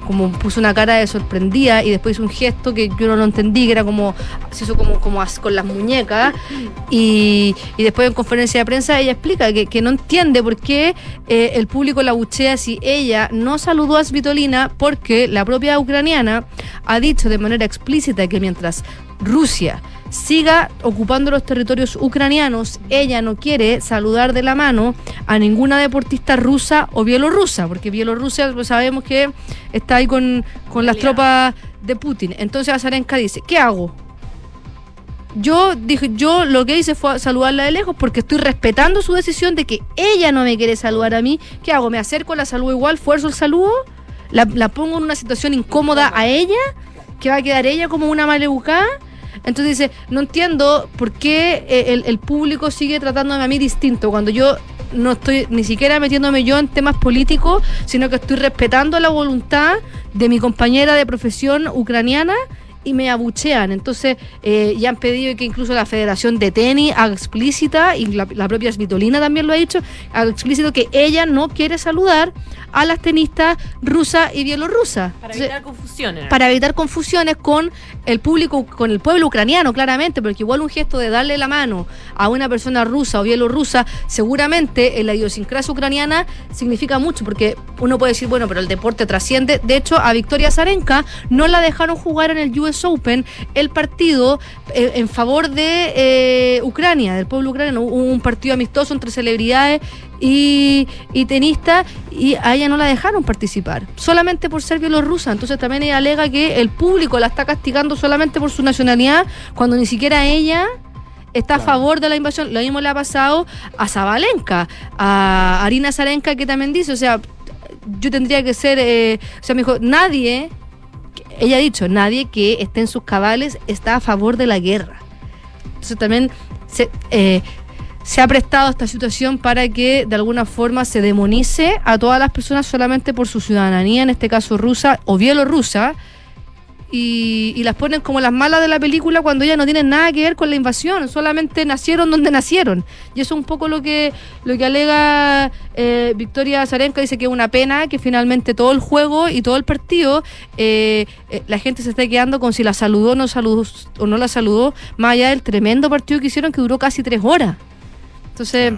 como puso una cara de sorprendida y después hizo un gesto que yo no lo entendí, que era como, se hizo como, como con las muñecas. Y, y después en conferencia de prensa ella explica que, que no entiende por qué eh, el público la buchea si ella no saludó a Svitolina porque la propia ucraniana ha dicho de manera explícita que mientras Rusia siga ocupando los territorios ucranianos, ella no quiere saludar de la mano a ninguna deportista rusa o bielorrusa, porque Bielorrusia pues, sabemos que está ahí con, con las tropas de Putin. Entonces Azarenka dice, ¿qué hago? Yo dije, yo lo que hice fue saludarla de lejos porque estoy respetando su decisión de que ella no me quiere saludar a mí. ¿Qué hago? ¿Me acerco, la saludo igual, fuerzo el saludo? ¿La, la pongo en una situación incómoda a ella? ¿Que va a quedar ella como una maleducada? Entonces dice, no entiendo por qué eh, el, el público sigue tratándome a mí distinto cuando yo no estoy ni siquiera metiéndome yo en temas políticos, sino que estoy respetando la voluntad de mi compañera de profesión ucraniana y me abuchean. Entonces, eh, ya han pedido que incluso la Federación de Tenis haga explícita, y la, la propia Svitolina también lo ha dicho, haga explícito que ella no quiere saludar a las tenistas rusas y bielorrusas. Para Entonces, evitar confusiones. para evitar confusiones con el público, con el pueblo ucraniano, claramente, porque igual un gesto de darle la mano a una persona rusa o bielorrusa, seguramente en la idiosincrasia ucraniana significa mucho, porque uno puede decir, bueno, pero el deporte trasciende. De hecho, a Victoria Zarenka no la dejaron jugar en el US Open el partido eh, en favor de eh, Ucrania, del pueblo ucraniano. Hubo un partido amistoso entre celebridades y, y tenistas y a ella no la dejaron participar, solamente por ser bielorrusa. Entonces también ella alega que el público la está castigando solamente por su nacionalidad, cuando ni siquiera ella está a favor de la invasión. Lo mismo le ha pasado a Zabalenka, a Arina Zarenka, que también dice, o sea, yo tendría que ser, eh, o sea, me dijo, nadie, ella ha dicho, nadie que esté en sus cabales está a favor de la guerra. Entonces también se, eh, se ha prestado esta situación para que de alguna forma se demonice a todas las personas solamente por su ciudadanía, en este caso rusa o bielorrusa, y, las ponen como las malas de la película cuando ellas no tienen nada que ver con la invasión, solamente nacieron donde nacieron. Y eso es un poco lo que, lo que alega eh, Victoria Zarenka, dice que es una pena que finalmente todo el juego y todo el partido eh, eh, la gente se esté quedando con si la saludó no, saludó, o no la saludó, más allá del tremendo partido que hicieron que duró casi tres horas. Entonces,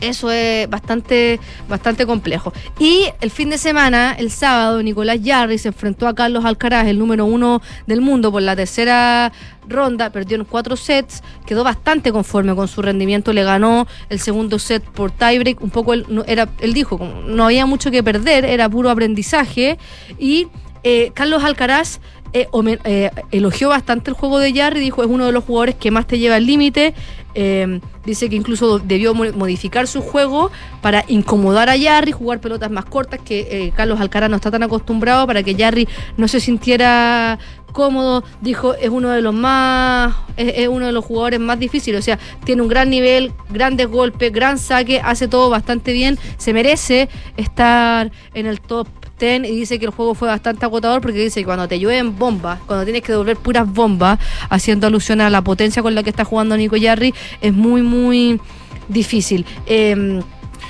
eso es bastante, bastante complejo. Y el fin de semana, el sábado, Nicolás Yarri se enfrentó a Carlos Alcaraz, el número uno del mundo, por la tercera ronda, perdió en cuatro sets, quedó bastante conforme con su rendimiento, le ganó el segundo set por tiebreak, un poco él, no, era, él dijo, no había mucho que perder, era puro aprendizaje, y eh, Carlos Alcaraz eh, eh, elogió bastante el juego de Jarry, dijo es uno de los jugadores que más te lleva al límite. Eh, dice que incluso debió mo- modificar su juego para incomodar a Jarry, jugar pelotas más cortas que eh, Carlos Alcaraz no está tan acostumbrado para que Jarry no se sintiera cómodo. Dijo es uno de los más, es, es uno de los jugadores más difíciles. O sea, tiene un gran nivel, grandes golpes, gran saque, hace todo bastante bien. Se merece estar en el top 10 y dice que el juego fue bastante agotador porque dice que cuando te llueven bombas, cuando tienes que devolver puras bombas, haciendo alusión a la potencia con la que está jugando Nico Yarri, es muy, muy difícil. Eh,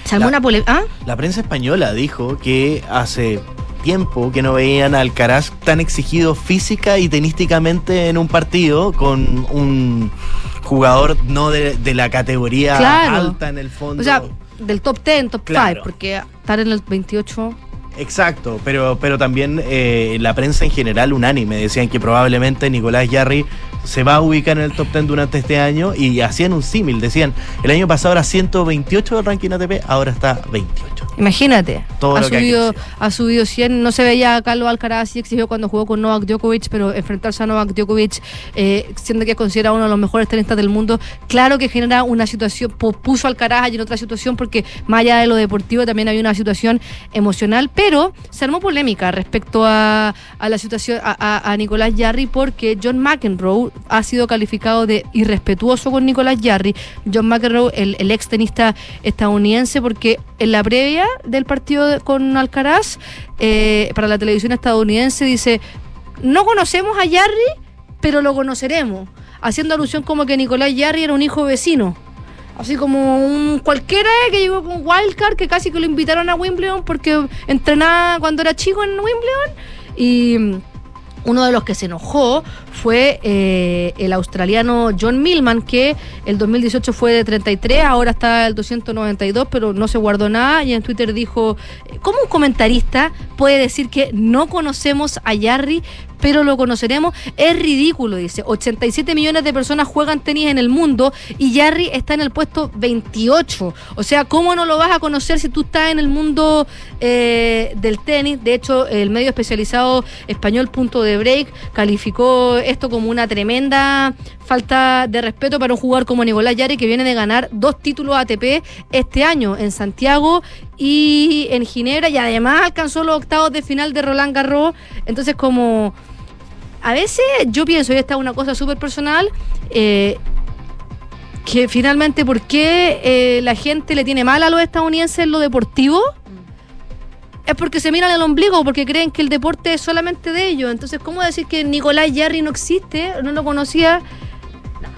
¿Se armó La-? ¿Ah? La prensa española dijo que hace tiempo que no veían a Alcaraz tan exigido física y tenísticamente en un partido con un jugador no de, de la categoría Claro. alta en el fondo. O sea, del top 10, top 5, Claro. porque estar en el 28... Exacto, pero, pero también eh, la prensa en general unánime decían que probablemente Nicolás Yarri se va a ubicar en el top 10 durante este año y hacían un símil, decían, el año pasado era 128 del ranking ATP, ahora está 28. Imagínate, Todo ha subido, ha subido 100. No se veía a Carlos Alcaraz así exigido cuando jugó con Novak Djokovic, pero enfrentarse a Novak Djokovic, eh, siendo que es considerado uno de los mejores tenistas del mundo, claro que genera una situación, pu- puso a Alcaraz allí en otra situación, porque más allá de lo deportivo también había una situación emocional, pero se armó polémica respecto a, a la situación, a, a- a Nicolás Jarry, porque John McEnroe ha sido calificado de irrespetuoso con Nicolás Jarry. John McEnroe, el, el ex tenista estadounidense, porque en la previa del partido con Alcaraz, eh, para la televisión estadounidense, dice, no conocemos a Jarry, pero lo conoceremos, haciendo alusión como que Nicolás Jarry era un hijo vecino. Así como un cualquiera que llegó con Wildcard, que casi que lo invitaron a Wimbledon porque entrenaba cuando era chico en Wimbledon. Y uno de los que se enojó fue eh, el australiano John Millman, que el 2018 fue de 33, ahora está el 292, pero no se guardó nada. Y en Twitter dijo: ¿Cómo un comentarista puede decir que no conocemos a Yarry? Pero lo conoceremos, es ridículo, dice. 87 millones de personas juegan tenis en el mundo y Yarry está en el puesto 28. O sea, ¿cómo no lo vas a conocer si tú estás en el mundo eh, del tenis? De hecho, el medio especializado español Punto de Break calificó esto como una tremenda falta de respeto para un jugador como Nicolás Yarry que viene de ganar dos títulos ATP este año en Santiago y en Ginebra y además alcanzó los octavos de final de Roland Garros. Entonces, como a veces yo pienso, y esta es una cosa súper personal, eh, que finalmente, ¿por qué eh, la gente le tiene mal a los estadounidenses en lo deportivo? Es porque se miran el ombligo, porque creen que el deporte es solamente de ellos. Entonces, ¿cómo decir que Nicolás Jarry no existe? No lo conocía.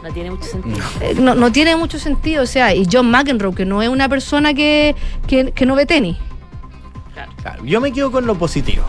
No, tiene mucho sentido. Eh, No, no tiene mucho sentido. O sea, y John McEnroe, que no es una persona que, que, que no ve tenis. Claro, yo me quedo con lo positivo.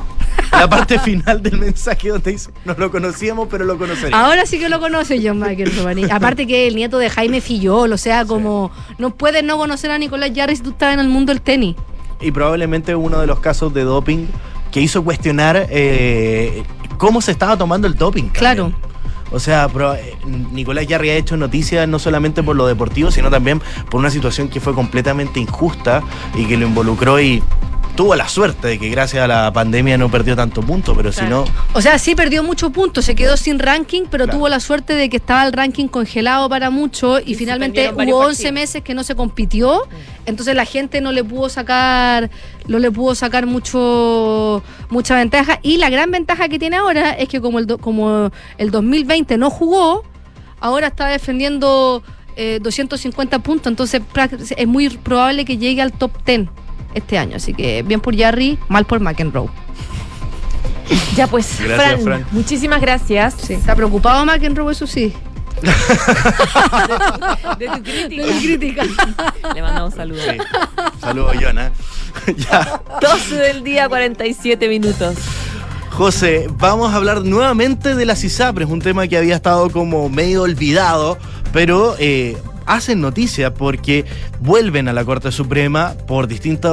La parte final del mensaje donde dice, no lo conocíamos, pero lo conoceremos. Ahora sí que lo conoce John McEnroe. Aparte que es el nieto de Jaime Fillol, o sea, como no puedes no conocer a Nicolás Jarry si tú estás en el mundo del tenis. Y probablemente uno de los casos de doping que hizo cuestionar eh, cómo se estaba tomando el doping. también. O sea, pero, eh, Nicolás Yarri ha hecho noticias no solamente por lo deportivo, sino también por una situación que fue completamente injusta y que lo involucró y tuvo la suerte de que gracias a la pandemia no perdió tanto punto, pero si no, O sea, sí perdió muchos puntos, se quedó sin ranking, pero Claro. tuvo la suerte de que estaba el ranking congelado para mucho y, finalmente hubo 11 partidos. meses que no se compitió, entonces la gente no le pudo sacar no le pudo sacar mucho mucha ventaja. Y la gran ventaja que tiene ahora es que como el do- como el 2020 no jugó, ahora está defendiendo eh, 250 puntos, entonces es muy probable que llegue al top 10 este año, así que bien por Jarry, mal por McEnroe. Ya pues, Gracias, Fran, Fran. muchísimas gracias. Sí, está preocupado McEnroe, eso sí. De tu crítica. De mi crítica. Le mandamos saludos. sí. Saludos, Jonah. ya. 12 del día, 47 minutos. José, vamos a hablar nuevamente de las ISAPRES, un tema que había estado como medio olvidado, pero eh, hacen noticia porque vuelven a la Corte Suprema por distintas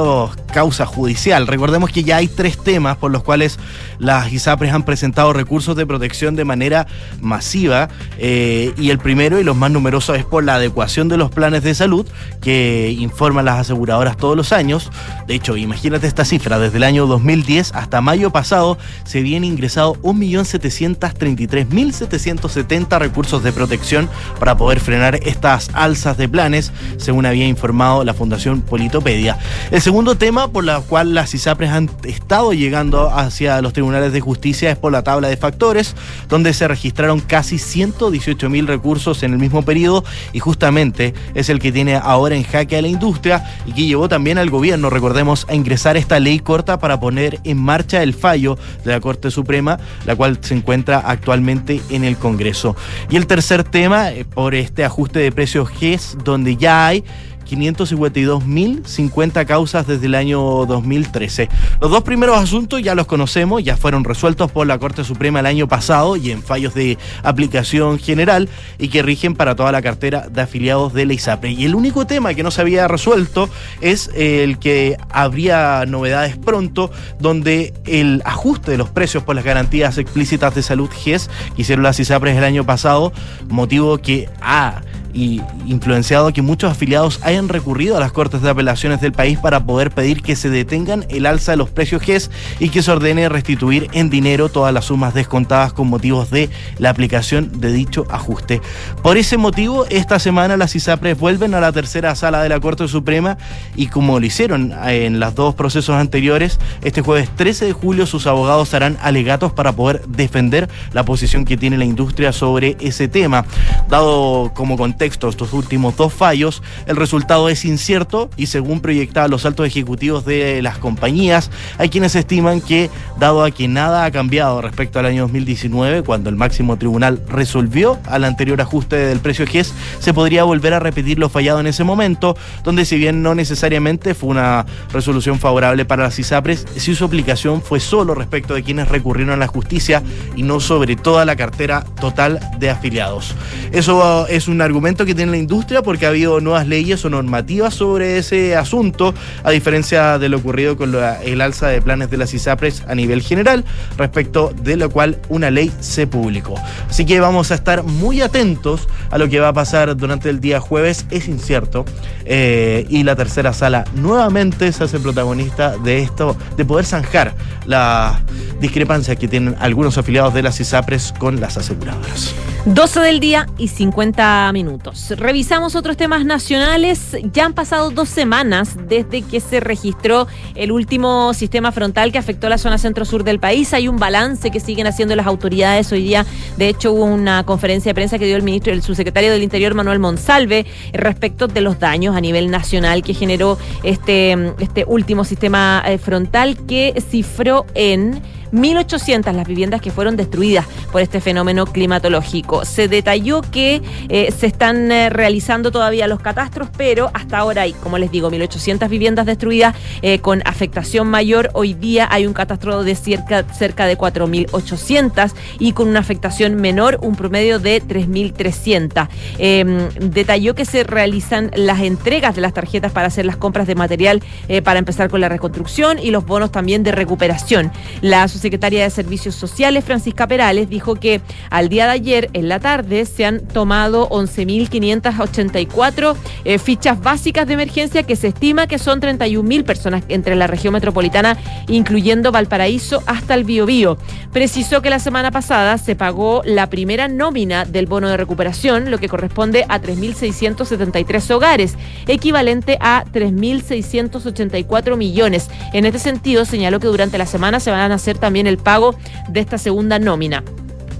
causas judiciales. Recordemos que ya hay tres temas por los cuales las ISAPRES han presentado recursos de protección de manera masiva eh, y el primero y los más numerosos es por la adecuación de los planes de salud que informan las aseguradoras todos los años. De hecho, imagínate esta cifra, desde el año 2010 hasta mayo pasado se habían ingresado 1.733.770 recursos de protección para poder frenar estas alzas de planes, según había informado la Fundación Politopedia. El segundo tema por el cual las ISAPRES han estado llegando hacia los tribunales de justicia es por la tabla de factores, donde se registraron casi 118 mil recursos en el mismo periodo y justamente es el que tiene ahora en jaque a la industria y que llevó también al gobierno, recordemos, a ingresar esta ley corta para poner en marcha el fallo de la Corte Suprema, la cual se encuentra actualmente en el Congreso. Y el tercer tema, eh, por este ajuste de precios GES, donde ya hay 552.050 causas desde el año 2013. Los dos primeros asuntos ya los conocemos, ya fueron resueltos por la Corte Suprema el año pasado y en fallos de aplicación general y que rigen para toda la cartera de afiliados de la ISAPRE. Y el único tema que no se había resuelto es el que habría novedades pronto, donde el ajuste de los precios por las garantías explícitas de salud GES que hicieron las ISAPRES el año pasado, motivo que ha y influenciado que muchos afiliados hayan recurrido a las cortes de apelaciones del país para poder pedir que se detengan el alza de los precios GES y que se ordene restituir en dinero todas las sumas descontadas con motivos de la aplicación de dicho ajuste. Por ese motivo, esta semana las ISAPRES vuelven a la tercera sala de la Corte Suprema y como lo hicieron en los dos procesos anteriores, este jueves 13 de julio sus abogados harán alegatos para poder defender la posición que tiene la industria sobre ese tema. Dado como contexto estos últimos dos fallos, el resultado es incierto y según proyectaban los altos ejecutivos de las compañías, hay quienes estiman que, dado a que nada ha cambiado respecto al año 2019, cuando el máximo tribunal resolvió al anterior ajuste del precio GES, se podría volver a repetir lo fallado en ese momento, donde si bien no necesariamente fue una resolución favorable para las ISAPRES, si su aplicación fue solo respecto de quienes recurrieron a la justicia y no sobre toda la cartera total de afiliados. Eso es un argumento que tiene la industria porque ha habido nuevas leyes o normativas sobre ese asunto, a diferencia de lo ocurrido con el alza de planes de las ISAPRES a nivel general, respecto de lo cual una ley se publicó. Así que vamos a estar muy atentos a lo que va a pasar durante el día jueves, es incierto, eh, y la tercera sala nuevamente se hace protagonista de esto, de poder zanjar la discrepancia que tienen algunos afiliados de las ISAPRES con las aseguradoras. 12 del día y 50 minutos. Revisamos otros temas nacionales. Ya han pasado dos semanas desde que se registró el último sistema frontal que afectó la zona centro-sur del país. Hay un balance que siguen haciendo las autoridades hoy día. De hecho, hubo una conferencia de prensa que dio el ministro, el subsecretario del Interior, Manuel Monsalve, respecto de los daños a nivel nacional que generó este, este último sistema eh, frontal que cifró en 1.800 las viviendas que fueron destruidas por este fenómeno climatológico. Se detalló que eh, se están eh, realizando todavía los catastros, pero hasta ahora hay, como les digo, 1.800 viviendas destruidas eh, con afectación mayor. Hoy día hay un catastro de cerca, cerca de 4.800 y con una afectación menor, un promedio de 3.300. Em, detalló que se realizan las entregas de las tarjetas para hacer las compras de material para empezar con la reconstrucción y los bonos también de recuperación. La secretaria de Servicios Sociales, Francisca Perales, dijo que al día de ayer, en la tarde, se han tomado 11.584 eh, fichas básicas de emergencia que se estima que son 31.000 personas entre la región metropolitana, incluyendo Valparaíso hasta el Biobío. Precisó que la semana pasada se pagó la primera nómina del bono de recuperación, lo que corresponde a 3.673 hogares, equivalente a 3.684 millones. En este sentido, señaló que durante la semana se van a hacer también también el pago de esta segunda nómina.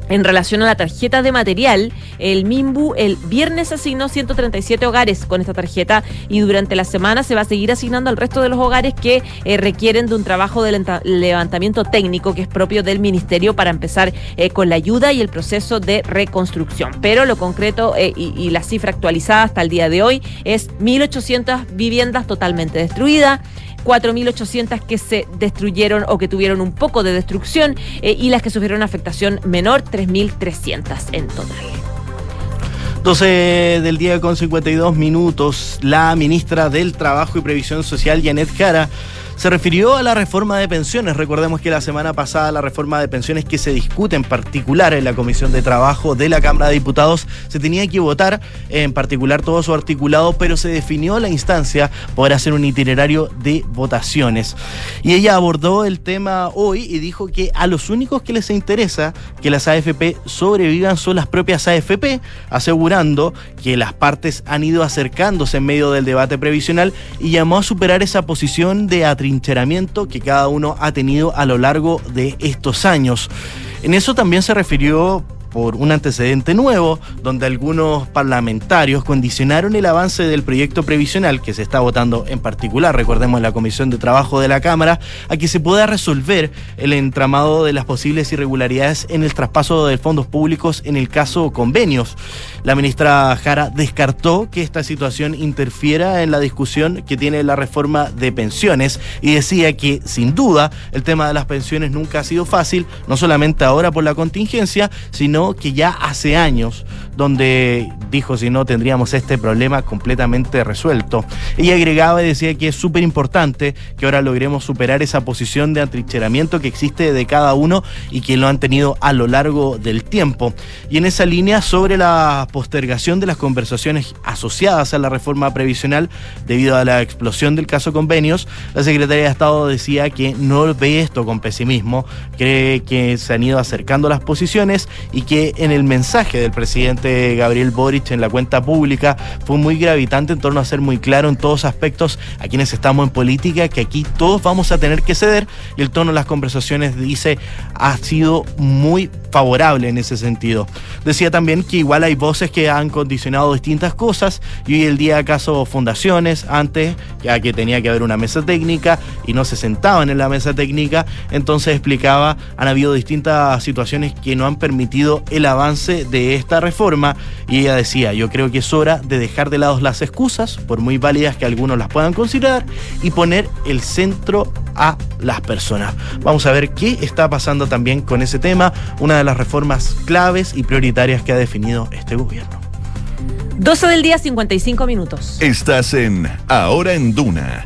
En relación a la tarjeta de material, el MIMBU el viernes asignó 137 hogares con esta tarjeta y durante la semana se va a seguir asignando al resto de los hogares que eh, requieren de un trabajo de levantamiento técnico que es propio del ministerio para empezar eh, con la ayuda y el proceso de reconstrucción. Pero lo concreto eh, y, y, la cifra actualizada hasta el día de hoy es 1.800 viviendas totalmente destruidas. 4.800 que se destruyeron o que tuvieron un poco de destrucción eh, y las que sufrieron afectación menor, 3.300 en total. 12 del día con 52 minutos, la ministra del Trabajo y Previsión Social, Janet Jara, se refirió a la reforma de pensiones. Recordemos que la semana pasada la reforma de pensiones que se discute en particular en la Comisión de Trabajo de la Cámara de Diputados se tenía que votar en particular todo su articulado, pero se definió la instancia para hacer un itinerario de votaciones. Y ella abordó el tema hoy y dijo que a los únicos que les interesa que las AFP sobrevivan son las propias AFP, asegurando que las partes han ido acercándose en medio del debate previsional y llamó a superar esa posición de atribución que cada uno ha tenido a lo largo de estos años. En eso también se refirió por un antecedente nuevo, donde algunos parlamentarios condicionaron el avance del proyecto previsional que se está votando en particular, recordemos la Comisión de Trabajo de la Cámara, a que se pueda resolver el entramado de las posibles irregularidades en el traspaso de fondos públicos en el caso convenios. La ministra Jara descartó que esta situación interfiera en la discusión que tiene la reforma de pensiones y decía que sin duda el tema de las pensiones nunca ha sido fácil, no solamente ahora por la contingencia, sino que ya hace años, donde dijo si no tendríamos este problema completamente resuelto. Ella agregaba y decía que es súper importante que ahora logremos superar esa posición de atrincheramiento que existe de cada uno y que lo han tenido a lo largo del tiempo. Y en esa línea, sobre la postergación de las conversaciones asociadas a la reforma previsional debido a la explosión del caso convenios, la Secretaría de Estado decía que no ve esto con pesimismo, cree que se han ido acercando las posiciones y que en el mensaje del presidente Gabriel Boric en la cuenta pública fue muy gravitante en torno a ser muy claro en todos aspectos a quienes estamos en política que aquí todos vamos a tener que ceder y el tono de las conversaciones dice ha sido muy favorable en ese sentido. Decía también que igual hay voces que han condicionado distintas cosas y hoy el día acaso fundaciones antes ya que tenía que haber una mesa técnica y no se sentaban en la mesa técnica, entonces explicaba han habido distintas situaciones que no han permitido el avance de esta reforma y ella decía, yo creo que es hora de dejar de lado las excusas, por muy válidas que algunos las puedan considerar, y poner el centro a las personas. Vamos a ver qué está pasando también con ese tema, una de las reformas claves y prioritarias que ha definido este gobierno. 12 del día, 55 minutos. Estás en Ahora en Duna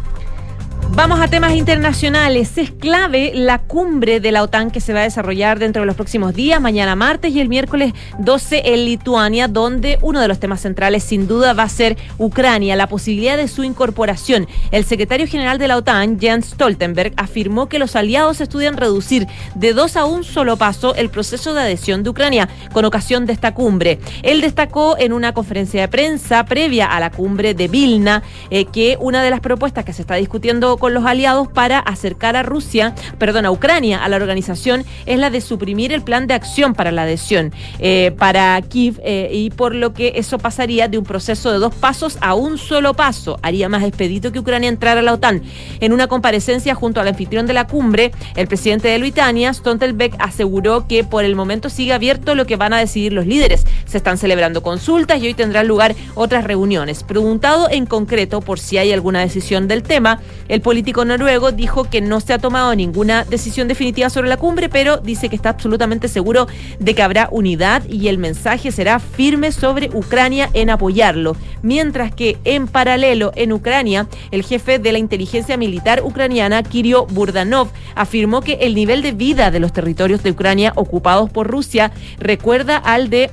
Vamos a temas internacionales. Es clave la cumbre de la OTAN que se va a desarrollar dentro de los próximos días, mañana martes y el miércoles 12 en Lituania, donde uno de los temas centrales sin duda va a ser Ucrania, la posibilidad de su incorporación. El secretario general de la OTAN, Jens Stoltenberg, afirmó que los aliados estudian reducir de dos a un solo paso el proceso de adhesión de Ucrania con ocasión de esta cumbre. Él destacó en una conferencia de prensa previa a la cumbre de Vilna eh, que una de las propuestas que se está discutiendo con los aliados para acercar a Rusia, perdón, a Ucrania a la organización es la de suprimir el plan de acción para la adhesión eh, para Kiev eh, y por lo que eso pasaría de un proceso de dos pasos a un solo paso. Haría más expedito que Ucrania entrara a la OTAN. En una comparecencia junto al anfitrión de la cumbre, el presidente de Lituania, Stoltenberg, aseguró que por el momento sigue abierto lo que van a decidir los líderes. Se están celebrando consultas y hoy tendrán lugar otras reuniones. Preguntado en concreto por si hay alguna decisión del tema, el político noruego dijo que no se ha tomado ninguna decisión definitiva sobre la cumbre, pero dice que está absolutamente seguro de que habrá unidad y el mensaje será firme sobre Ucrania en apoyarlo. Mientras que en paralelo en Ucrania, el jefe de la inteligencia militar ucraniana, Kirio Burdanov, afirmó que el nivel de vida de los territorios de Ucrania ocupados por Rusia recuerda al de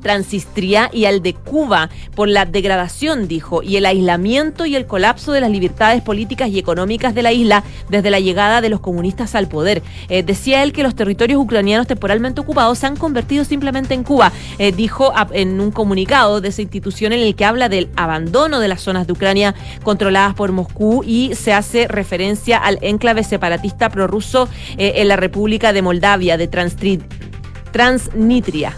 Transistria y al de Cuba por la degradación, dijo, y el aislamiento y el colapso de las libertades políticas y económicas de la isla desde la llegada de los comunistas al poder. Eh, decía él que los territorios ucranianos temporalmente ocupados se han convertido simplemente en Cuba. Eh, dijo en un comunicado de esa institución en el que habla del abandono de las zonas de Ucrania controladas por Moscú y se hace referencia al enclave separatista prorruso eh, en la República de Moldavia, de Transnistria.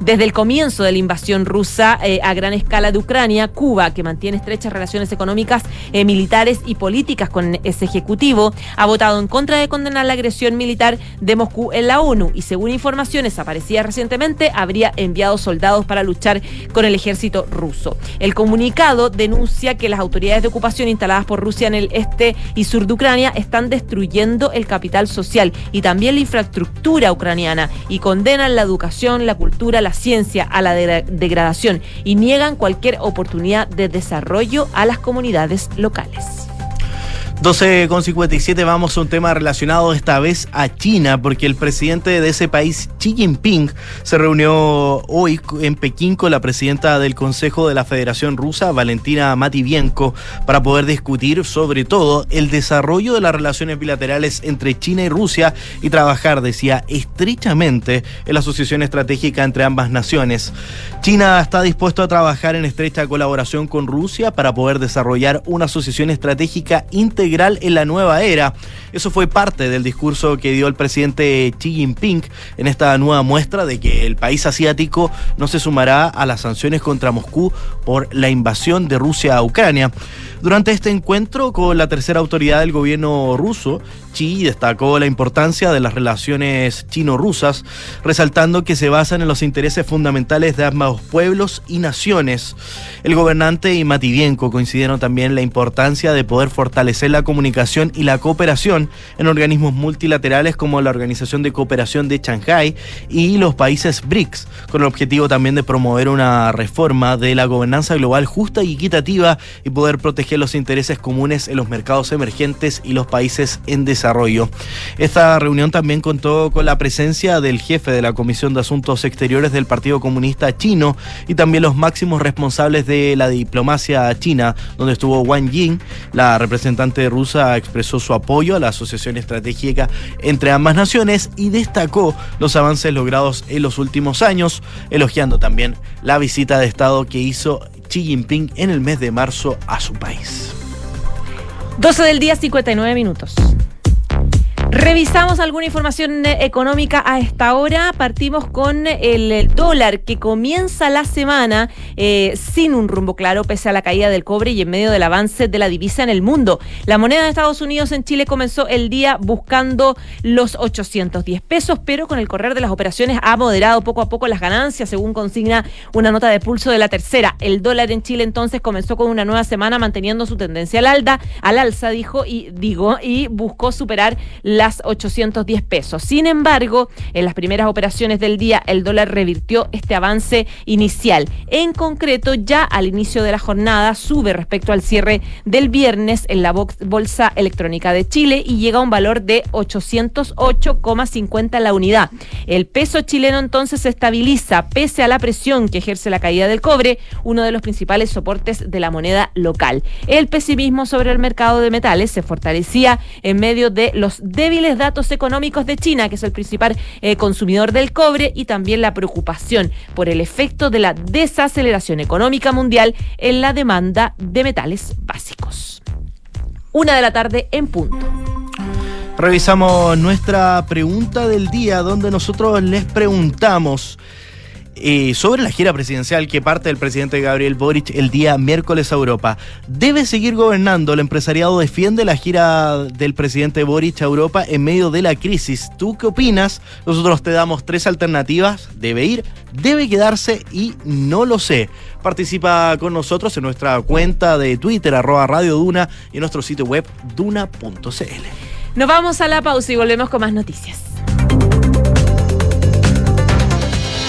Desde el comienzo de la invasión rusa eh, a gran escala de Ucrania, Cuba, que mantiene estrechas relaciones económicas, eh, militares y políticas con ese ejecutivo, ha votado en contra de condenar la agresión militar de Moscú en la ONU y según informaciones aparecidas recientemente, habría enviado soldados para luchar con el ejército ruso. El comunicado denuncia que las autoridades de ocupación instaladas por Rusia en el este y sur de Ucrania están destruyendo el capital social y también la infraestructura ucraniana y condenan la educación, la cultura, la ciencia, a la degra- degradación y niegan cualquier oportunidad de desarrollo a las comunidades locales. 12 con 57 vamos a un tema relacionado esta vez a China, porque el presidente de ese país, Xi Jinping, se reunió hoy en Pekín con la presidenta del Consejo de la Federación Rusa, Valentina Matvienko, para poder discutir sobre todo el desarrollo de las relaciones bilaterales entre China y Rusia y trabajar, decía, estrechamente en la asociación estratégica entre ambas naciones. China está dispuesto a trabajar en estrecha colaboración con Rusia para poder desarrollar una asociación estratégica integral en la nueva era. Eso fue parte del discurso que dio el presidente Xi Jinping en esta nueva muestra de que el país asiático no se sumará a las sanciones contra Moscú por la invasión de Rusia a Ucrania. Durante este encuentro con la tercera autoridad del gobierno ruso, Xi destacó la importancia de las relaciones chino-rusas, resaltando que se basan en los intereses fundamentales de ambos pueblos y naciones. El gobernante y Mativienko coincidieron también la importancia de poder fortalecer la comunicación y la cooperación en organismos multilaterales como la Organización de Cooperación de Shanghái y los países BRICS, con el objetivo también de promover una reforma de la gobernanza global justa y equitativa y poder proteger los intereses comunes en los mercados emergentes y los países en desarrollo. Esta reunión también contó con la presencia del jefe de la Comisión de Asuntos Exteriores del Partido Comunista Chino y también los máximos responsables de la diplomacia china, donde estuvo Wang Ying, la representante rusa expresó su apoyo a la asociación estratégica entre ambas naciones y destacó los avances logrados en los últimos años, elogiando también la visita de Estado que hizo Xi Jinping en el mes de marzo a su país. 12 del día, 59 minutos. Revisamos alguna información eh, económica a esta hora. Partimos con el, dólar que comienza la semana eh, sin un rumbo claro pese a la caída del cobre y en medio del avance de la divisa en el mundo. La moneda de Estados Unidos en Chile comenzó el día buscando los 810 pesos, pero con el correr de las operaciones ha moderado poco a poco las ganancias, según consigna una nota de pulso de la tercera. El dólar en Chile entonces comenzó con una nueva semana manteniendo su tendencia al alza, al alza dijo y digo y buscó superar las 810 pesos. Sin embargo, en las primeras operaciones del día, el dólar revirtió este avance inicial. En concreto, ya al inicio de la jornada sube respecto al cierre del viernes en la Bolsa Electrónica de Chile y llega a un valor de 808,50 la unidad. El peso chileno entonces se estabiliza pese a la presión que ejerce la caída del cobre, uno de los principales soportes de la moneda local. El pesimismo sobre el mercado de metales se fortalecía en medio de los débiles datos económicos de China, que es el principal eh, consumidor del cobre, y también la preocupación por el efecto de la desaceleración económica mundial en la demanda de metales básicos. Una de la tarde en punto. Revisamos nuestra pregunta del día, donde nosotros les preguntamos eh, sobre la gira presidencial que parte del presidente Gabriel Boric el día miércoles a Europa. ¿Debe seguir gobernando? El empresariado defiende la gira del presidente Boric a Europa en medio de la crisis. ¿Tú qué opinas? Nosotros te damos tres alternativas. ¿Debe ir? ¿Debe quedarse? Y no lo sé. Participa con nosotros en nuestra cuenta de Twitter, arroba Duna, y en nuestro sitio web duna.cl. Nos vamos a la pausa y volvemos con más noticias.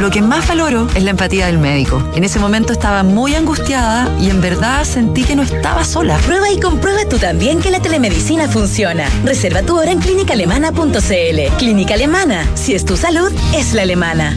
Lo que más valoro es la empatía del médico. En ese momento estaba muy angustiada y en verdad sentí que no estaba sola. Prueba y comprueba tú también que la telemedicina funciona. Reserva tu hora en clínicalemana.cl. Clínica Alemana. Si es tu salud, es la alemana.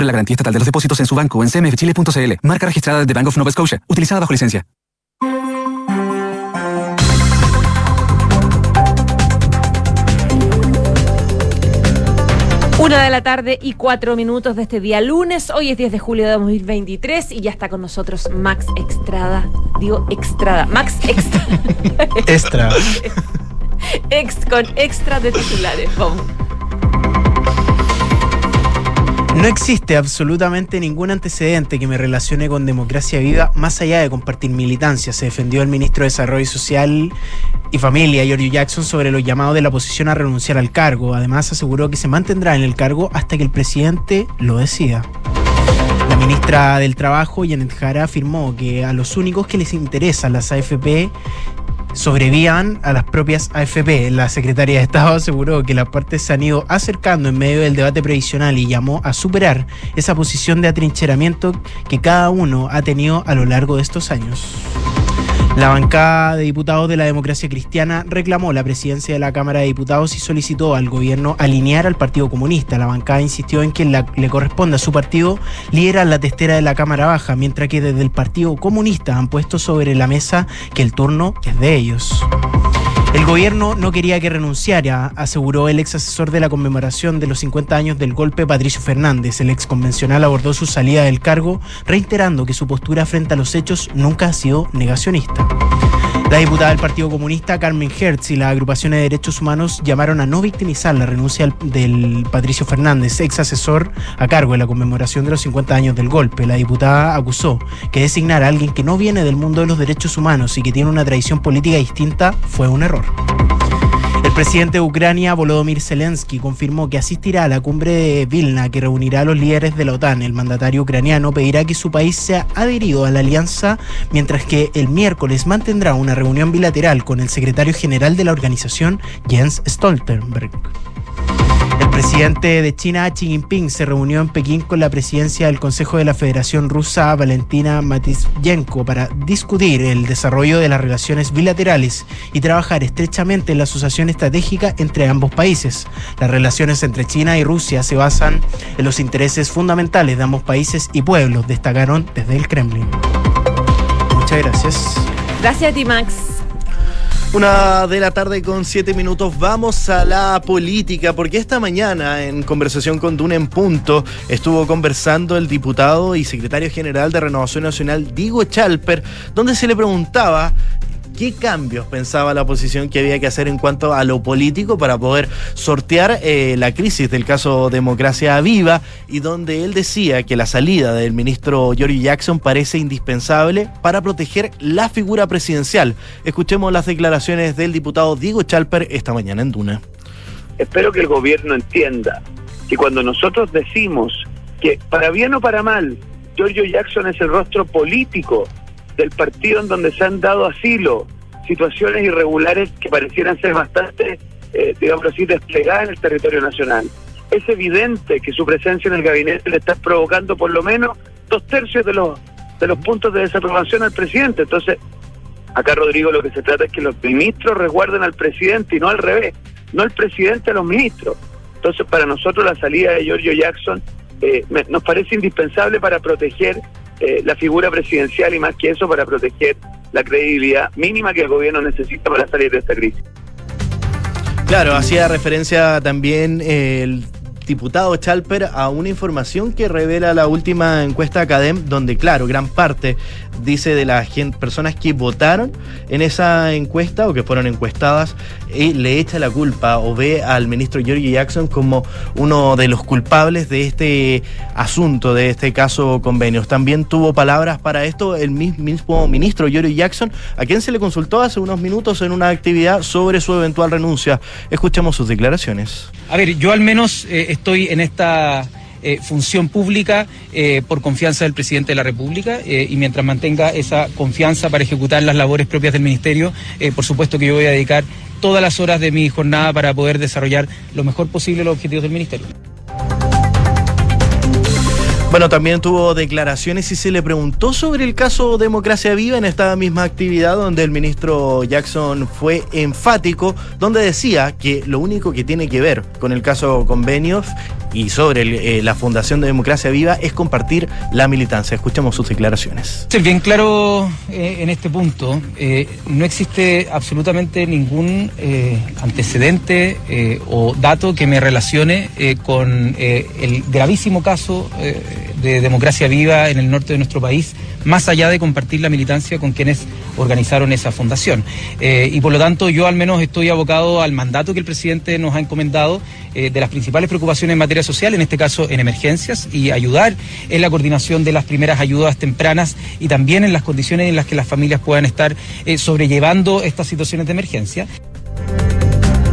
la garantía estatal de los depósitos en su banco o en cmfchile.cl. Marca registrada de Bank of Nova Scotia, utilizada bajo licencia. Una de la tarde y cuatro minutos de este día lunes. Hoy es 10 de julio de 2023 y ya está con nosotros Max Extrada. Digo Extrada. Max Extra. Extra. Ex con extra de titulares. Vamos. No existe absolutamente ningún antecedente que me relacione con democracia viva más allá de compartir militancia, se defendió el ministro de Desarrollo Social y Familia, Giorgio Jackson, sobre los llamados de la oposición a renunciar al cargo. Además, aseguró que se mantendrá en el cargo hasta que el presidente lo decida. La ministra del Trabajo, Janet Jara, afirmó que a los únicos que les interesan las AFP sobrevivan a las propias AFP. La secretaria de Estado aseguró que las partes se han ido acercando en medio del debate previsional y llamó a superar esa posición de atrincheramiento que cada uno ha tenido a lo largo de estos años. La bancada de diputados de la democracia cristiana reclamó la presidencia de la Cámara de Diputados y solicitó al gobierno alinear al Partido Comunista. La bancada insistió en que le corresponde a su partido liderar la testera de la Cámara Baja, mientras que desde el Partido Comunista han puesto sobre la mesa que el turno es de ellos. El gobierno no quería que renunciara, aseguró el ex asesor de la conmemoración de los 50 años del golpe Patricio Fernández. El ex convencional abordó su salida del cargo, reiterando que su postura frente a los hechos nunca ha sido negacionista. La diputada del Partido Comunista, Carmen Hertz, y las agrupaciones de derechos humanos llamaron a no victimizar la renuncia del Patricio Fernández, ex asesor a cargo de la conmemoración de los 50 años del golpe. La diputada acusó que designar a alguien que no viene del mundo de los derechos humanos y que tiene una tradición política distinta fue un error. El presidente de Ucrania, Volodymyr Zelensky, confirmó que asistirá a la cumbre de Vilna que reunirá a los líderes de la OTAN. El mandatario ucraniano pedirá que su país sea adherido a la alianza, mientras que el miércoles mantendrá una reunión bilateral con el secretario general de la organización, Jens Stoltenberg. Presidente de China, Xi Jinping, se reunió en Pekín con la presidencia del Consejo de la Federación Rusa, Valentina Matviyenko, para discutir el desarrollo de las relaciones bilaterales y trabajar estrechamente en la asociación estratégica entre ambos países. Las relaciones entre China y Rusia se basan en los intereses fundamentales de ambos países y pueblos, destacaron desde el Kremlin. Muchas gracias. Gracias a ti, Max. Una de la tarde con siete minutos, vamos a la política, porque esta mañana en conversación con Duna en Punto estuvo conversando el diputado y secretario general de Renovación Nacional, Diego Chalper, donde se le preguntaba qué cambios pensaba la oposición que había que hacer en cuanto a lo político para poder sortear eh, la crisis del caso Democracia Viva y donde él decía que la salida del ministro Giorgio Jackson parece indispensable para proteger la figura presidencial. Escuchemos las declaraciones del diputado Diego Chalper esta mañana en Duna. Espero que el gobierno entienda que cuando nosotros decimos que para bien o para mal, Giorgio Jackson es el rostro político del partido en donde se han dado asilo, situaciones irregulares que parecieran ser bastante, eh, digamos así, desplegadas en el territorio nacional. Es evidente que su presencia en el gabinete le está provocando por lo menos dos tercios de los, de los puntos de desaprobación al presidente. Entonces, acá Rodrigo lo que se trata es que los ministros resguarden al presidente y no al revés, no el presidente a los ministros. Entonces, para nosotros la salida de Giorgio Jackson eh, nos parece indispensable para proteger eh, la figura presidencial y más que eso para proteger la credibilidad mínima que el gobierno necesita para salir de esta crisis. Claro, hacía referencia también el diputado Chalper a una información que revela la última encuesta Academ, donde, claro, gran parte dice de las personas que votaron en esa encuesta o que fueron encuestadas, y le echa la culpa o ve al ministro George Jackson como uno de los culpables de este asunto, de este caso convenios. También tuvo palabras para esto el mismo ministro George Jackson, a quien se le consultó hace unos minutos en una actividad sobre su eventual renuncia. Escuchemos sus declaraciones. A ver, yo al menos eh, estoy en esta eh, función pública eh, por confianza del presidente de la República eh, y mientras mantenga esa confianza para ejecutar las labores propias del Ministerio, por supuesto que yo voy a dedicar todas las horas de mi jornada para poder desarrollar lo mejor posible los objetivos del Ministerio. Bueno, también tuvo declaraciones y se le preguntó sobre el caso Democracia Viva en esta misma actividad donde el ministro Jackson fue enfático, donde decía que lo único que tiene que ver con el caso convenios y sobre eh, la Fundación de Democracia Viva es compartir la militancia. Escuchemos sus declaraciones. Bien claro eh, en este punto, eh, no existe absolutamente ningún antecedente o dato que me relacione con el gravísimo caso de Democracia Viva en el norte de nuestro país más allá de compartir la militancia con quienes organizaron esa fundación. Eh, y por lo tanto yo al menos estoy abocado al mandato que el presidente nos ha encomendado eh, de las principales preocupaciones en materia social, en este caso en emergencias, y ayudar en la coordinación de las primeras ayudas tempranas y también en las condiciones en las que las familias puedan estar eh, sobrellevando estas situaciones de emergencia.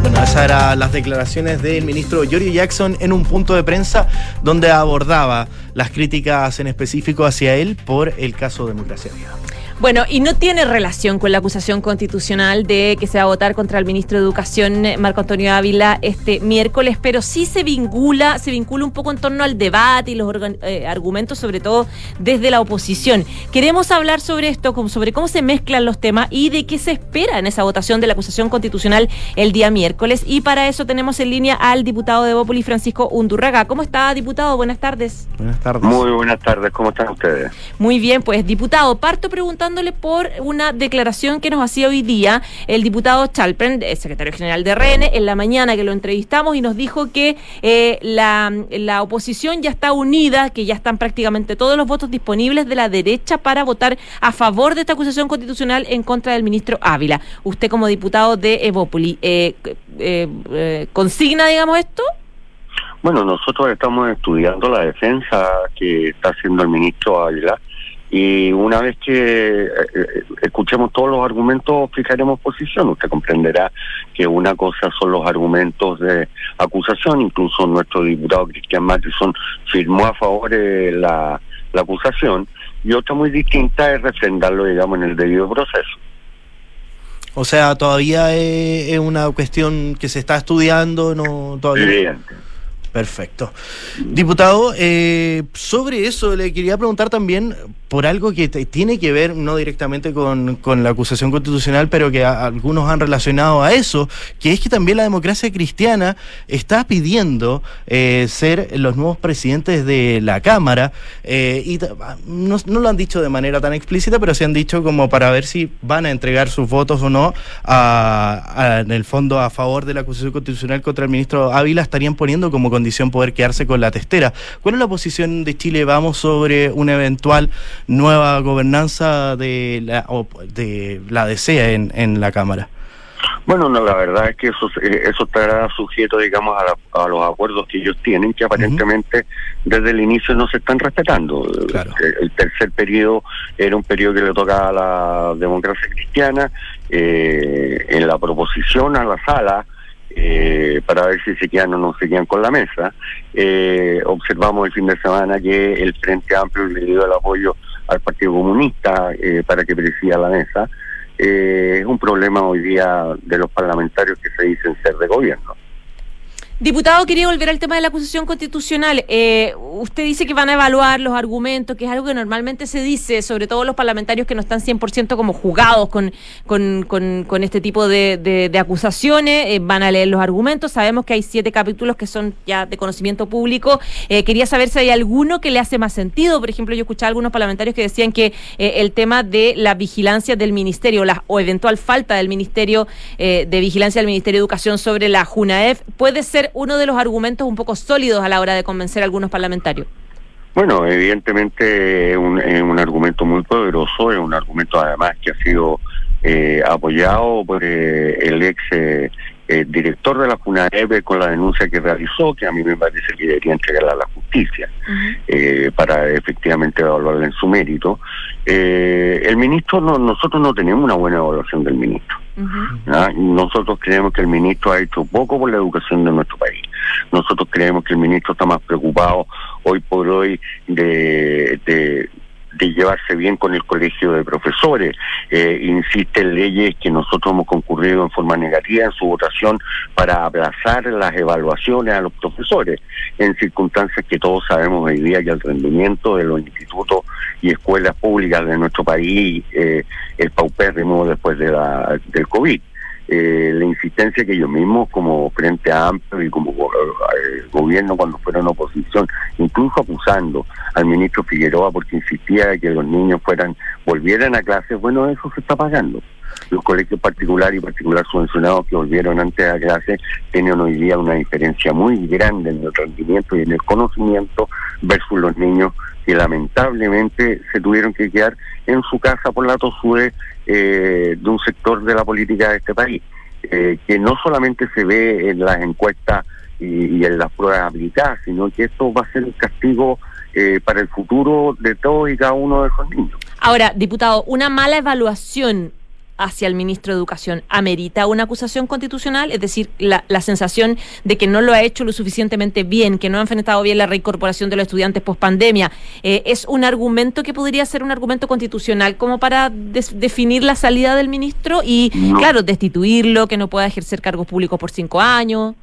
Bueno, esas eran las declaraciones del ministro Giorgio Jackson en un punto de prensa donde abordaba las críticas en específico hacia él por el caso Democracia Viva. Bueno, y no tiene relación con la acusación constitucional de que se va a votar contra el ministro de Educación, eh, Marco Antonio Ávila, este miércoles, pero sí se vincula, se vincula un poco en torno al debate y los eh, argumentos, sobre todo desde la oposición. Queremos hablar sobre esto, sobre cómo se mezclan los temas y de qué se espera en esa votación de la acusación constitucional el día miércoles. Y para eso tenemos en línea al diputado de Bópoli, Francisco Undurraga. ¿Cómo está, diputado? Buenas tardes. Buenas tardes. Muy buenas tardes. ¿Cómo están ustedes? Muy bien, pues, diputado, parto preguntando por una declaración que nos hacía hoy día el diputado Chalpren, el secretario general de RN, en la mañana que lo entrevistamos y nos dijo que eh, la, la oposición ya está unida, que ya están prácticamente todos los votos disponibles de la derecha para votar a favor de esta acusación constitucional en contra del ministro Ávila. Usted como diputado de Evópoli, eh, eh, ¿consigna, digamos, esto? Bueno, nosotros estamos estudiando la defensa que está haciendo el ministro Ávila y una vez que eh, eh, escuchemos todos los argumentos fijaremos posición. Usted comprenderá que una cosa son los argumentos de acusación, incluso nuestro diputado Cristian Matheson firmó a favor de la, acusación, y otra muy distinta es refrendarlo, digamos, en el debido proceso. O sea, todavía es, una cuestión que se está estudiando, no todavía. Perfecto. Diputado, eh, sobre eso le quería preguntar también por algo que tiene que ver no directamente con, con la acusación constitucional, pero que algunos han relacionado a eso, que es que también la democracia cristiana está pidiendo eh, ser los nuevos presidentes de la Cámara, eh, y ta- no, lo han dicho de manera tan explícita, pero se han dicho como para ver si van a entregar sus votos o no, a- en el fondo a favor de la acusación constitucional contra el ministro Ávila, estarían poniendo como condición poder quedarse con la testera. ¿Cuál es la posición de Chile Vamos sobre una eventual nueva gobernanza de la, de la DC en, en la Cámara? Bueno, no, la verdad es que eso, eh, eso estará sujeto, digamos, a, la- a los acuerdos que ellos tienen, que aparentemente desde el inicio no se están respetando. El, el tercer periodo era un periodo que le tocaba a la democracia cristiana, eh, en la proposición a la sala, eh, para ver si se quedan o no se quedan con la mesa. Eh, observamos el fin de semana que el Frente Amplio le dio el apoyo al Partido Comunista eh, para que presida la mesa. Eh, es un problema hoy día de los parlamentarios que se dicen ser de gobierno. Diputado, quería volver al tema de la acusación constitucional. Eh, usted dice que van a evaluar los argumentos, que es algo que normalmente se dice, sobre todo los parlamentarios que no están 100% como jugados con, con, con, este tipo de, de- acusaciones, eh, van a leer los argumentos. Sabemos que hay siete capítulos que son ya de conocimiento público. Eh, quería saber si hay alguno que le hace más sentido. Por ejemplo, yo escuché a algunos parlamentarios que decían que el tema de la vigilancia del ministerio o eventual falta del ministerio de vigilancia del Ministerio de Educación sobre la JUNAEF puede ser uno de los argumentos un poco sólidos a la hora de convencer a algunos parlamentarios. Bueno, evidentemente es un, es un argumento muy poderoso, es un argumento además que ha sido eh, apoyado por eh, el ex eh, eh, director de la FUNAEB con la denuncia que realizó, que a mí me parece que debería entregarla a la justicia eh, para efectivamente evaluarla en su mérito. Eh, el ministro, no, nosotros no tenemos una buena evaluación del ministro. Nosotros creemos que el ministro ha hecho poco por la educación de nuestro país. Nosotros creemos que el ministro está más preocupado hoy por hoy de, de, de llevarse bien con el colegio de profesores. Eh, insiste en leyes que nosotros hemos concurrido en forma negativa en su votación para aplazar las evaluaciones a los profesores, en circunstancias que todos sabemos hoy día que el rendimiento de los institutos y escuelas públicas de nuestro país eh, es paupérrimo después de la, del COVID. Eh, la insistencia que ellos mismos como Frente Amplio y como eh, gobierno cuando fueron oposición, incluso acusando al ministro Figueroa porque insistía de que los niños fueran volvieran a clases, bueno, eso se está pagando. Los colegios particulares y particular subvencionados que volvieron antes a clase tienen hoy día una diferencia muy grande en el rendimiento y en el conocimiento versus los niños que lamentablemente se tuvieron que quedar en su casa por la tosue eh, de un sector de la política de este país, eh, que no solamente se ve en las encuestas y, y en las pruebas aplicadas, sino que esto va a ser un castigo eh, para el futuro de todos y cada uno de esos niños. Ahora, diputado, una mala evaluación hacia el ministro de Educación amerita una acusación constitucional, es decir, la, la sensación de que no lo ha hecho lo suficientemente bien, que no ha enfrentado bien la reincorporación de los estudiantes post pandemia, ¿es un argumento que podría ser un argumento constitucional como para des- definir la salida del ministro y, No. claro, destituirlo, que no pueda ejercer cargos públicos por cinco años?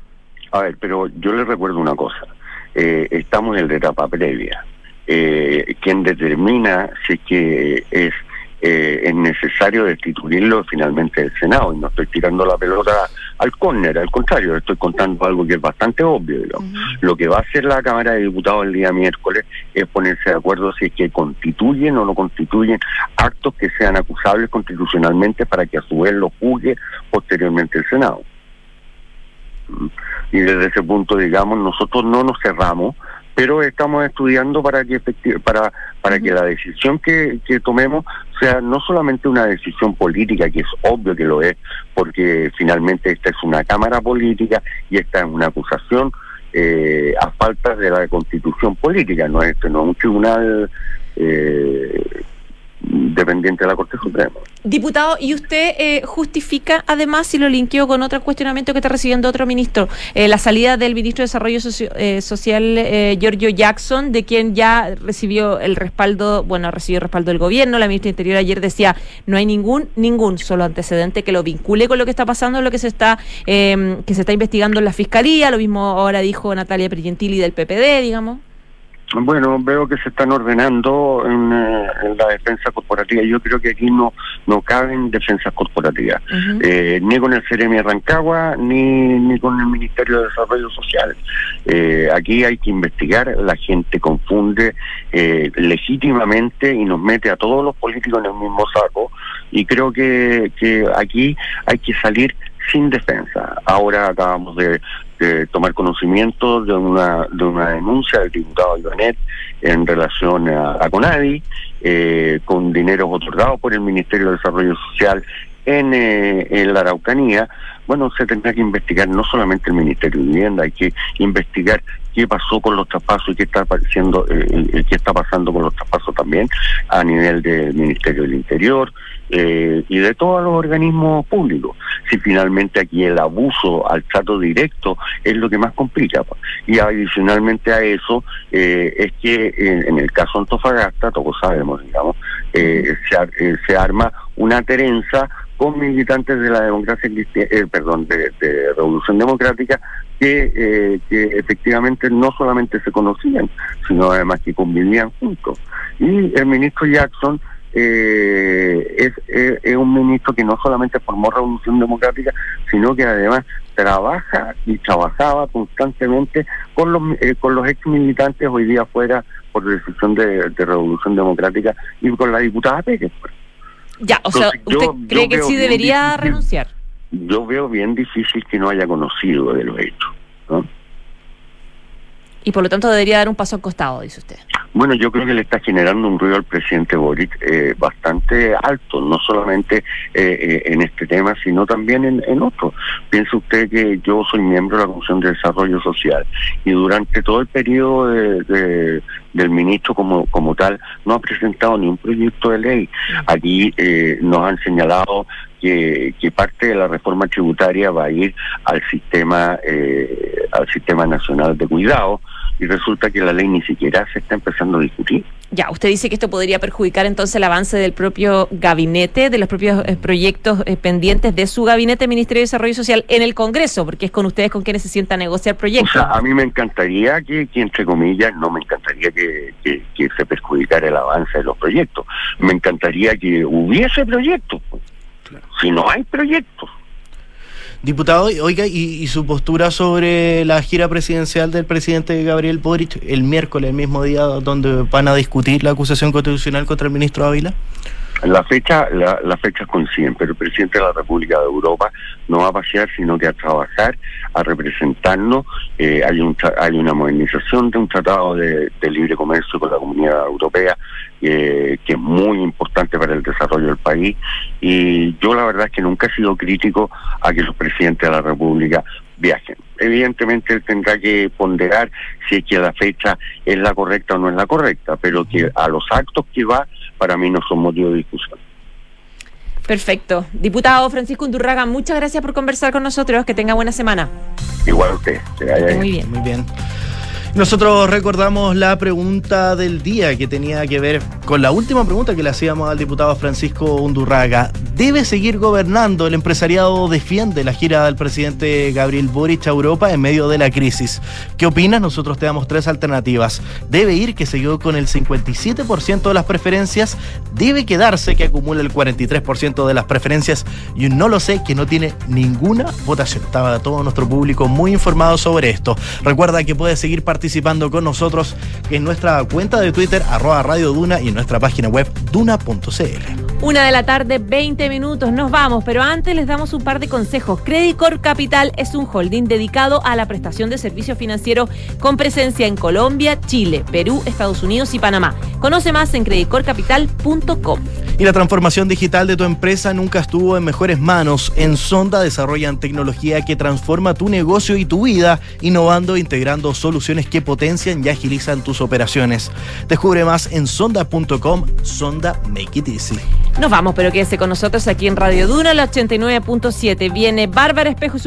A ver, pero yo les recuerdo una cosa. Eh, estamos en la etapa previa. Eh, quien determina si que es, eh, es necesario destituirlo es finalmente el Senado. Y no estoy tirando la pelota al córner, al contrario, estoy contando algo que es bastante obvio. digamos. Lo que va a hacer la Cámara de Diputados el día miércoles es ponerse de acuerdo si es que constituyen o no constituyen actos que sean acusables constitucionalmente para que a su vez lo juzgue posteriormente el Senado. y desde ese punto digamos nosotros no nos cerramos pero estamos estudiando para que para para que la decisión que, que tomemos sea no solamente una decisión política que es obvio que lo es porque finalmente esta es una cámara política y esta es una acusación eh, a falta de la constitución política no es este no es un tribunal eh, dependiente de la Corte Suprema. Diputado, ¿y usted eh, justifica, además, si lo linkeo con otro cuestionamiento que está recibiendo otro ministro, eh, la salida del ministro de Desarrollo eh, Social, eh, Giorgio Jackson, de quien ya recibió el respaldo, bueno, recibió el respaldo del gobierno, la ministra de Interior ayer decía, no hay ningún, ningún solo antecedente que lo vincule con lo que está pasando, lo que se está, eh, que se está investigando en la Fiscalía, lo mismo ahora dijo Natalia Pergentili del PPD, digamos. Bueno, veo que se están ordenando en, eh, en la defensa corporativa. Yo creo que aquí no no caben defensas corporativas, eh, ni con el Ceremi Rancagua, ni, ni con el Ministerio de Desarrollo Social. Eh, aquí hay que investigar, la gente confunde eh, legítimamente y nos mete a todos los políticos en el mismo saco, y creo que, que aquí hay que salir sin defensa. Ahora acabamos de, tomar conocimiento de una de una denuncia del diputado Ivanet en relación a, a Conadi, eh, con dinero otorgado por el Ministerio de Desarrollo Social en, eh, en la Araucanía. Bueno, se tendrá que investigar no solamente el Ministerio de Vivienda, hay que investigar qué pasó con los traspasos y qué está apareciendo, eh, qué está pasando con los traspasos también a nivel del Ministerio del Interior eh, y de todos los organismos públicos. Si finalmente aquí el abuso al trato directo es lo que más complica. pa. Y adicionalmente a eso eh, es que en, el caso Antofagasta, todos sabemos, digamos, eh, se, eh, se arma una terenza con militantes de la democracia cristiana, perdón, de, Revolución Democrática, que, eh, que efectivamente no solamente se conocían, sino además que convivían juntos. Y el ministro Jackson eh, es, es un ministro que no solamente formó Revolución Democrática, sino que además trabaja y trabajaba constantemente con los, eh, con los ex militantes hoy día fuera por decisión de, de Revolución Democrática y con la diputada Pérez. Ya, o sea, Entonces, ¿usted yo cree que sí debería difícil. renunciar? Yo veo bien difícil que no haya conocido de los hechos. ¿no? Y por lo tanto debería dar un paso al costado, dice usted. Bueno, yo creo que le está generando un ruido al presidente Boric eh, bastante alto, no solamente eh, eh, en este tema, sino también en, en otros. Piense usted que yo soy miembro de la Comisión de Desarrollo Social y durante todo el periodo de- de- del ministro como, como tal no ha presentado ni un proyecto de ley. Aquí eh, nos han señalado que, que parte de la reforma tributaria va a ir al sistema eh, al sistema nacional de cuidado y resulta que la ley ni siquiera se está empezando a discutir. Ya, usted dice que esto podría perjudicar entonces el avance del propio gabinete, de los propios eh, proyectos eh, pendientes de su gabinete Ministerio de Desarrollo Social en el Congreso, porque es con ustedes con quienes se sienta a negociar O proyectos. sea, a mí me encantaría que, que, entre comillas, no me encantaría que, que, que se perjudicara el avance de los proyectos. Me encantaría que hubiese proyectos. Si no hay proyectos. Diputado, oiga, ¿y, su postura sobre la gira presidencial del presidente Gabriel Boric el miércoles, el mismo día donde van a discutir la acusación constitucional contra el ministro Ávila? La fecha, la, la fecha coinciden, pero el presidente de la República de Europa no va a pasear, sino que a trabajar, a representarnos. Eh, hay, un, hay una modernización de un tratado de, de libre comercio con la Comunidad Europea eh, que es muy importante para el desarrollo del país. Y yo la verdad es que nunca he sido crítico a que los presidentes de la República viajen. Evidentemente él tendrá que ponderar si es que la fecha es la correcta o no es la correcta, pero que a los actos que va, para mí no son motivo de discusión. Perfecto. Diputado Francisco Undurraga, muchas gracias por conversar con nosotros. Que tenga buena semana. Igual usted. que vaya Muy bien. Muy bien. Nosotros recordamos la pregunta del día que tenía que ver con la última pregunta que le hacíamos al diputado Francisco Undurraga. ¿Debe seguir gobernando? El empresariado defiende la gira del presidente Gabriel Boric a Europa en medio de la crisis. ¿Qué opinas? Nosotros te damos tres alternativas. Debe ir, que quedó con el 57% de las preferencias. Debe quedarse, que acumula el 43% de las preferencias. Y un no lo sé, que no tiene ninguna votación. Estaba todo nuestro público muy informado sobre esto. Recuerda que puedes seguir participando con nosotros en nuestra cuenta de Twitter, arroba Radio Duna, y en nuestra página web duna.cl. Una de la tarde, 20 minutos, nos vamos, pero antes les damos un par de consejos. Credit Corp Capital es un holding dedicado a la prestación de servicios financieros con presencia en Colombia, Chile, Perú, Estados Unidos y Panamá. Conoce más en creditcorpcapital.com. Y la transformación digital de tu empresa nunca estuvo en mejores manos. En Sonda desarrollan tecnología que transforma tu negocio y tu vida, innovando e integrando soluciones que potencian y agilizan tus operaciones. Descubre más en sonda.com. Sonda Make It Easy. Nos vamos, pero quédese con nosotros aquí en Radio Duna, la 89.7. Viene Bárbara Espejo y sus